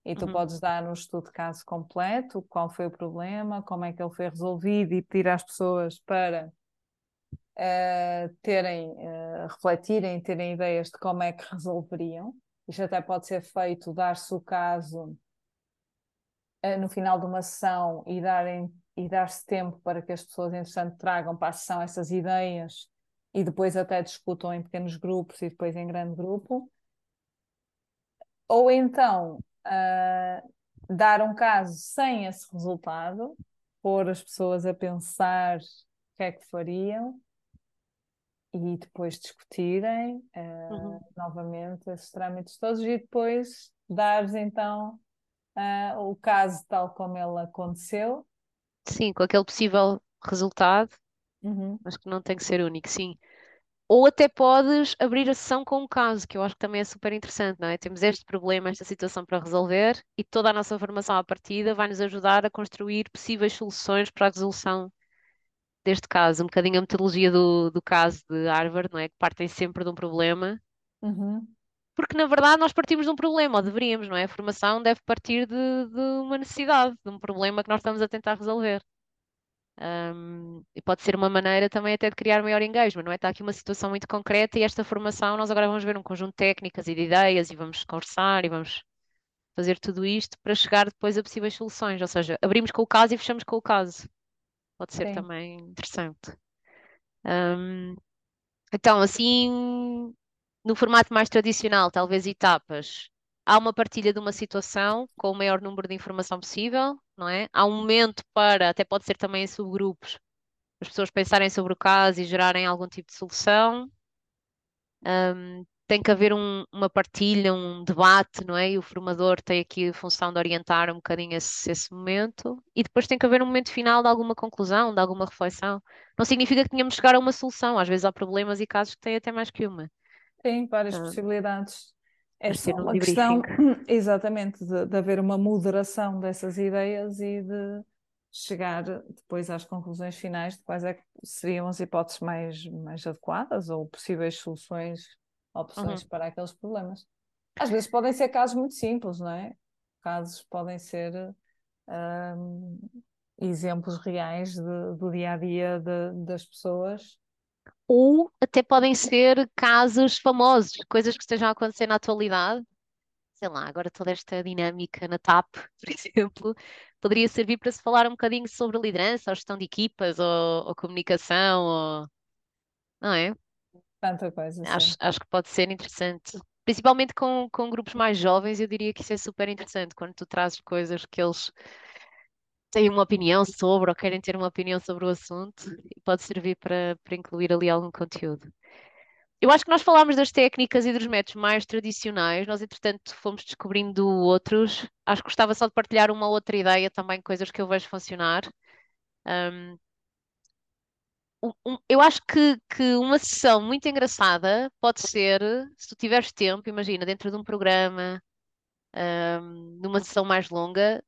E tu uhum, podes dar um estudo de caso completo, qual foi o problema, como é que ele foi resolvido e pedir às pessoas para eh, terem, eh, refletirem, terem ideias de como é que resolveriam. Isto até pode ser feito, dar-se o caso eh, no final de uma sessão e darem e dar-se tempo para que as pessoas, entretanto, tragam para a sessão essas ideias e depois até discutam em pequenos grupos e depois em grande grupo. Ou então ah, dar um caso sem esse resultado, pôr as pessoas a pensar o que é que fariam e depois discutirem ah, uhum. novamente esses trâmites todos e depois dares então ah, o caso tal como ele aconteceu. Sim, com aquele possível resultado, Uhum, mas que não tem que ser único, sim. Ou até podes abrir a sessão com um caso, que eu acho que também é super interessante, não é? Temos este problema, esta situação para resolver e toda a nossa formação à partida vai nos ajudar a construir possíveis soluções para a resolução deste caso. Um bocadinho a metodologia do, do caso de Harvard, não é? Que partem sempre de um problema, uhum, porque na verdade nós partimos de um problema, ou deveríamos, não é? A formação deve partir de, de uma necessidade, de um problema que nós estamos a tentar resolver. Um, e pode ser uma maneira também até de criar maior engagement, não é? Está aqui uma situação muito concreta e esta formação nós agora vamos ver um conjunto de técnicas e de ideias e vamos conversar e vamos fazer tudo isto para chegar depois a possíveis soluções. Ou seja, abrimos com o caso e fechamos com o caso. Pode ser sim, também interessante. Um, então, assim, no formato mais tradicional, talvez etapas, há uma partilha de uma situação com o maior número de informação possível, não é? Há um momento para, até pode ser também em subgrupos, as pessoas pensarem sobre o caso e gerarem algum tipo de solução. Um, tem que haver um- uma partilha, um debate, não é? E o formador tem aqui a função de orientar um bocadinho esse, esse momento. E depois tem que haver um momento final de alguma conclusão, de alguma reflexão. Não significa que tenhamos de chegar a uma solução. Às vezes há problemas e casos que têm até mais que uma. tem várias Ah, possibilidades. É só uma questão, exatamente, de, de haver uma moderação dessas ideias e de chegar depois às conclusões finais de quais é que seriam as hipóteses mais, mais adequadas ou possíveis soluções, opções Uhum. para aqueles problemas. Às vezes podem ser casos muito simples, não é? Casos podem ser hum, exemplos reais de- do dia a dia de- das pessoas. Ou até podem ser casos famosos, coisas que estejam a acontecer na atualidade. Sei lá, agora toda esta dinâmica na TAP, por exemplo, poderia servir para se falar um bocadinho sobre liderança, ou gestão de equipas, ou, ou comunicação, ou... não é? Tanta coisa, Acho, sim. acho que pode ser interessante. Principalmente com, com grupos mais jovens, eu diria que isso é super interessante, quando tu trazes coisas que eles têm uma opinião sobre, ou querem ter uma opinião sobre o assunto, e pode servir para, para incluir ali algum conteúdo. Eu acho que nós falámos das técnicas e dos métodos mais tradicionais, nós entretanto fomos descobrindo outros. Acho que gostava só de partilhar uma outra ideia também, coisas que eu vejo funcionar. Um, um- eu acho que, que uma sessão muito engraçada pode ser, se tu tiveres tempo, imagina, dentro de um programa, um, numa sessão mais longa,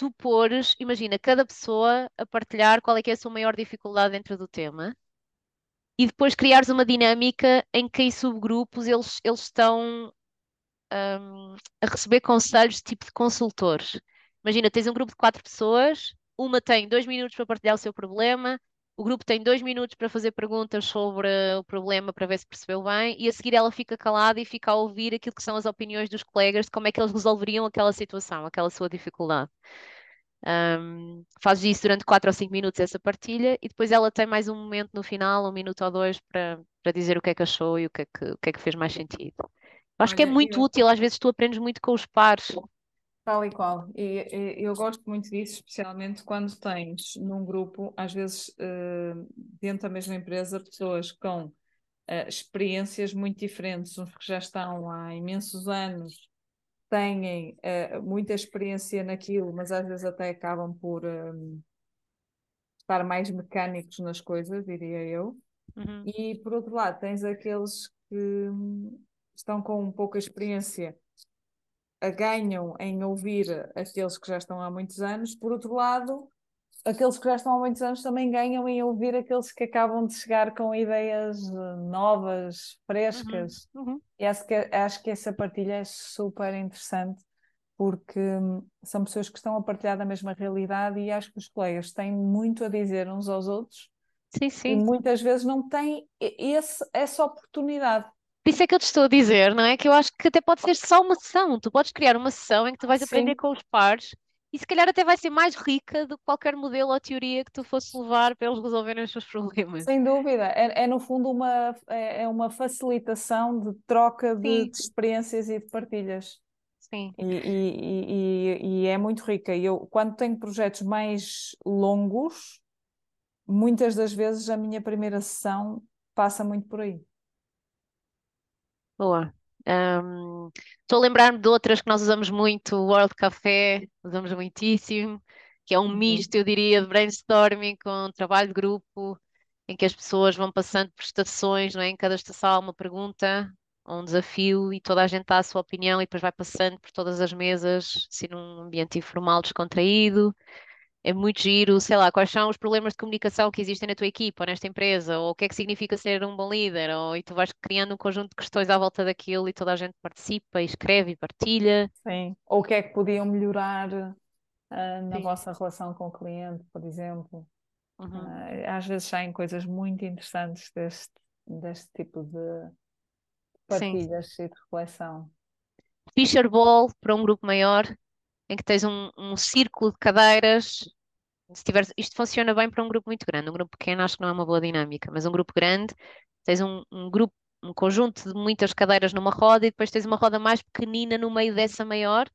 tu pôres, imagina, cada pessoa a partilhar qual é que é a sua maior dificuldade dentro do tema e depois criares uma dinâmica em que em subgrupos eles, eles estão um, a receber conselhos tipo de consultores. Imagina, tens um grupo de quatro pessoas, uma tem dois minutos para partilhar o seu problema, o grupo tem dois minutos para fazer perguntas sobre o problema para ver se percebeu bem, e a seguir ela fica calada e fica a ouvir aquilo que são as opiniões dos colegas de como é que eles resolveriam aquela situação, aquela sua dificuldade. Um, fazes isso durante 4 ou 5 minutos, essa partilha, e depois ela tem mais um momento no final, um minuto ou dois, para, para dizer o que é que achou e o que é que, o que, é que fez mais sentido. Acho que é Olha, muito eu, útil, às vezes tu aprendes muito com os pares. Tal e qual. E, e eu gosto muito disso, especialmente quando tens num grupo, às vezes, eh, dentro da mesma empresa, pessoas com eh, experiências muito diferentes, uns que já estão há imensos anos, têm eh, muita experiência naquilo, mas às vezes até acabam por eh, estar mais mecânicos nas coisas, diria eu. Uhum, E por outro lado, tens aqueles que hum, estão com pouca experiência, ganham em ouvir aqueles que já estão há muitos anos. Por outro lado, aqueles que já estão há muitos anos também ganham em ouvir aqueles que acabam de chegar com ideias eh, novas, uhum, frescas. uhum. E acho que, acho que essa partilha é super interessante. Porque hum, são pessoas que estão a partilhar da mesma realidade e acho que os colegas têm muito a dizer uns aos outros Sim, e sim. muitas vezes não têm e- esse, essa oportunidade. Por isso é que eu te estou a dizer, não é? Que eu acho que até pode ser só uma sessão. Tu podes criar uma sessão em que tu vais aprender Sim, com os pares e se calhar até vai ser mais rica do que qualquer modelo ou teoria que tu fosse levar para eles resolverem os seus problemas. sem dúvida. É, é no fundo uma, é, é uma facilitação de troca de, de experiências e de partilhas. sim. E, e, e, e é muito rica. E eu, quando tenho projetos mais longos, muitas das vezes a minha primeira sessão passa muito por aí. Boa. Ahm, Estou a lembrar-me de outras que nós usamos muito, o World Café, usamos muitíssimo, que é um Uhum. misto, eu diria, de brainstorming com trabalho de grupo, em que as pessoas vão passando por estações, não é? Em cada estação há uma pergunta, um desafio, e toda a gente dá a sua opinião e depois vai passando por todas as mesas, assim, num ambiente informal, descontraído. É muito giro, sei lá, quais são os problemas de comunicação que existem na tua equipa ou nesta empresa, ou o que é que significa ser um bom líder, ou, e tu vais criando um conjunto de questões à volta daquilo e toda a gente participa, e escreve e partilha. Sim. Ou o que é que podiam melhorar, ah, na Sim. vossa relação com o cliente, por exemplo? Uhum. Ah, às vezes saem coisas muito interessantes deste, deste tipo de Sim. partilhas e de reflexão. Fisher Ball para um grupo maior, em que tens um, um círculo de cadeiras. Se isto funciona bem para um grupo muito grande. Um grupo pequeno acho que não é uma boa dinâmica, mas um grupo grande, tens um, um grupo, um conjunto de muitas cadeiras numa roda e depois tens uma roda mais pequenina no meio dessa maior,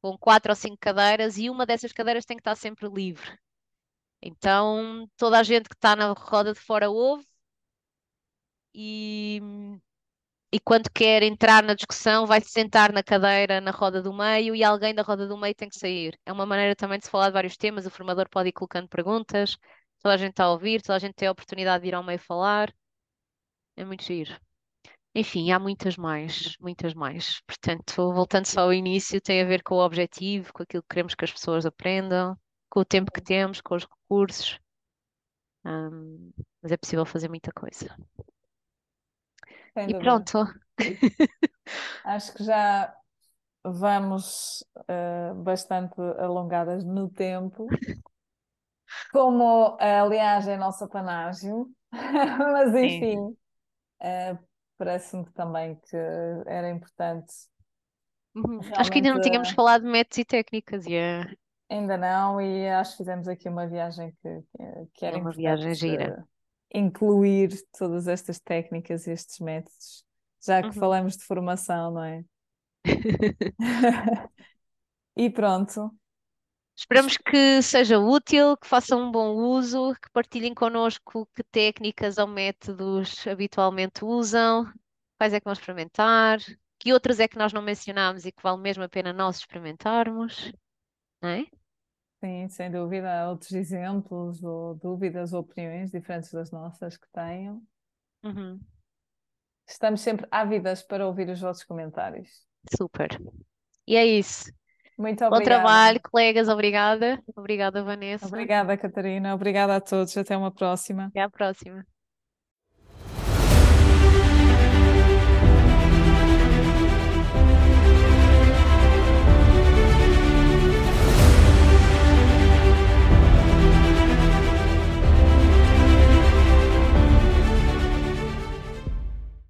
com quatro ou cinco cadeiras, e uma dessas cadeiras tem que estar sempre livre. Então, toda a gente que está na roda de fora ouve e, e quando quer entrar na discussão, vai se sentar na cadeira na roda do meio e alguém da roda do meio tem que sair. É uma maneira também de se falar de vários temas. O formador pode ir colocando perguntas, toda a gente está a ouvir, toda a gente tem a oportunidade de ir ao meio falar. É muito giro. Enfim, há muitas mais, muitas mais. Portanto, voltando só ao início, tem a ver com o objetivo, com aquilo que queremos que as pessoas aprendam, com o tempo que temos, com os recursos. Hum, mas é possível fazer muita coisa. Sem E dúvida. pronto. Acho que já vamos ah, bastante alongadas no tempo, como aliás é nosso panágio, mas enfim, ah, parece-me também que era importante Uhum. Acho que ainda não tínhamos falado de métodos e técnicas e é, Ainda não, e acho que fizemos aqui uma viagem que, que- que é era uma viagem gira. Incluir todas estas técnicas, estes métodos, já que Uhum. falamos de formação, não é? E pronto, Esperamos que seja útil, que façam um bom uso, que partilhem connosco que técnicas ou métodos habitualmente usam, quais é que vão experimentar, que outros é que nós não mencionámos e que vale mesmo a pena nós experimentarmos, não é? Sim, sem dúvida, há outros exemplos ou dúvidas ou opiniões diferentes das nossas que tenham. Uhum. Estamos sempre ávidas para ouvir os vossos comentários. Super. E é isso. Muito Bom obrigada. trabalho, colegas. Obrigada. Obrigada, Vanessa. Obrigada, Catarina. Obrigada a todos. Até uma próxima. Até à próxima.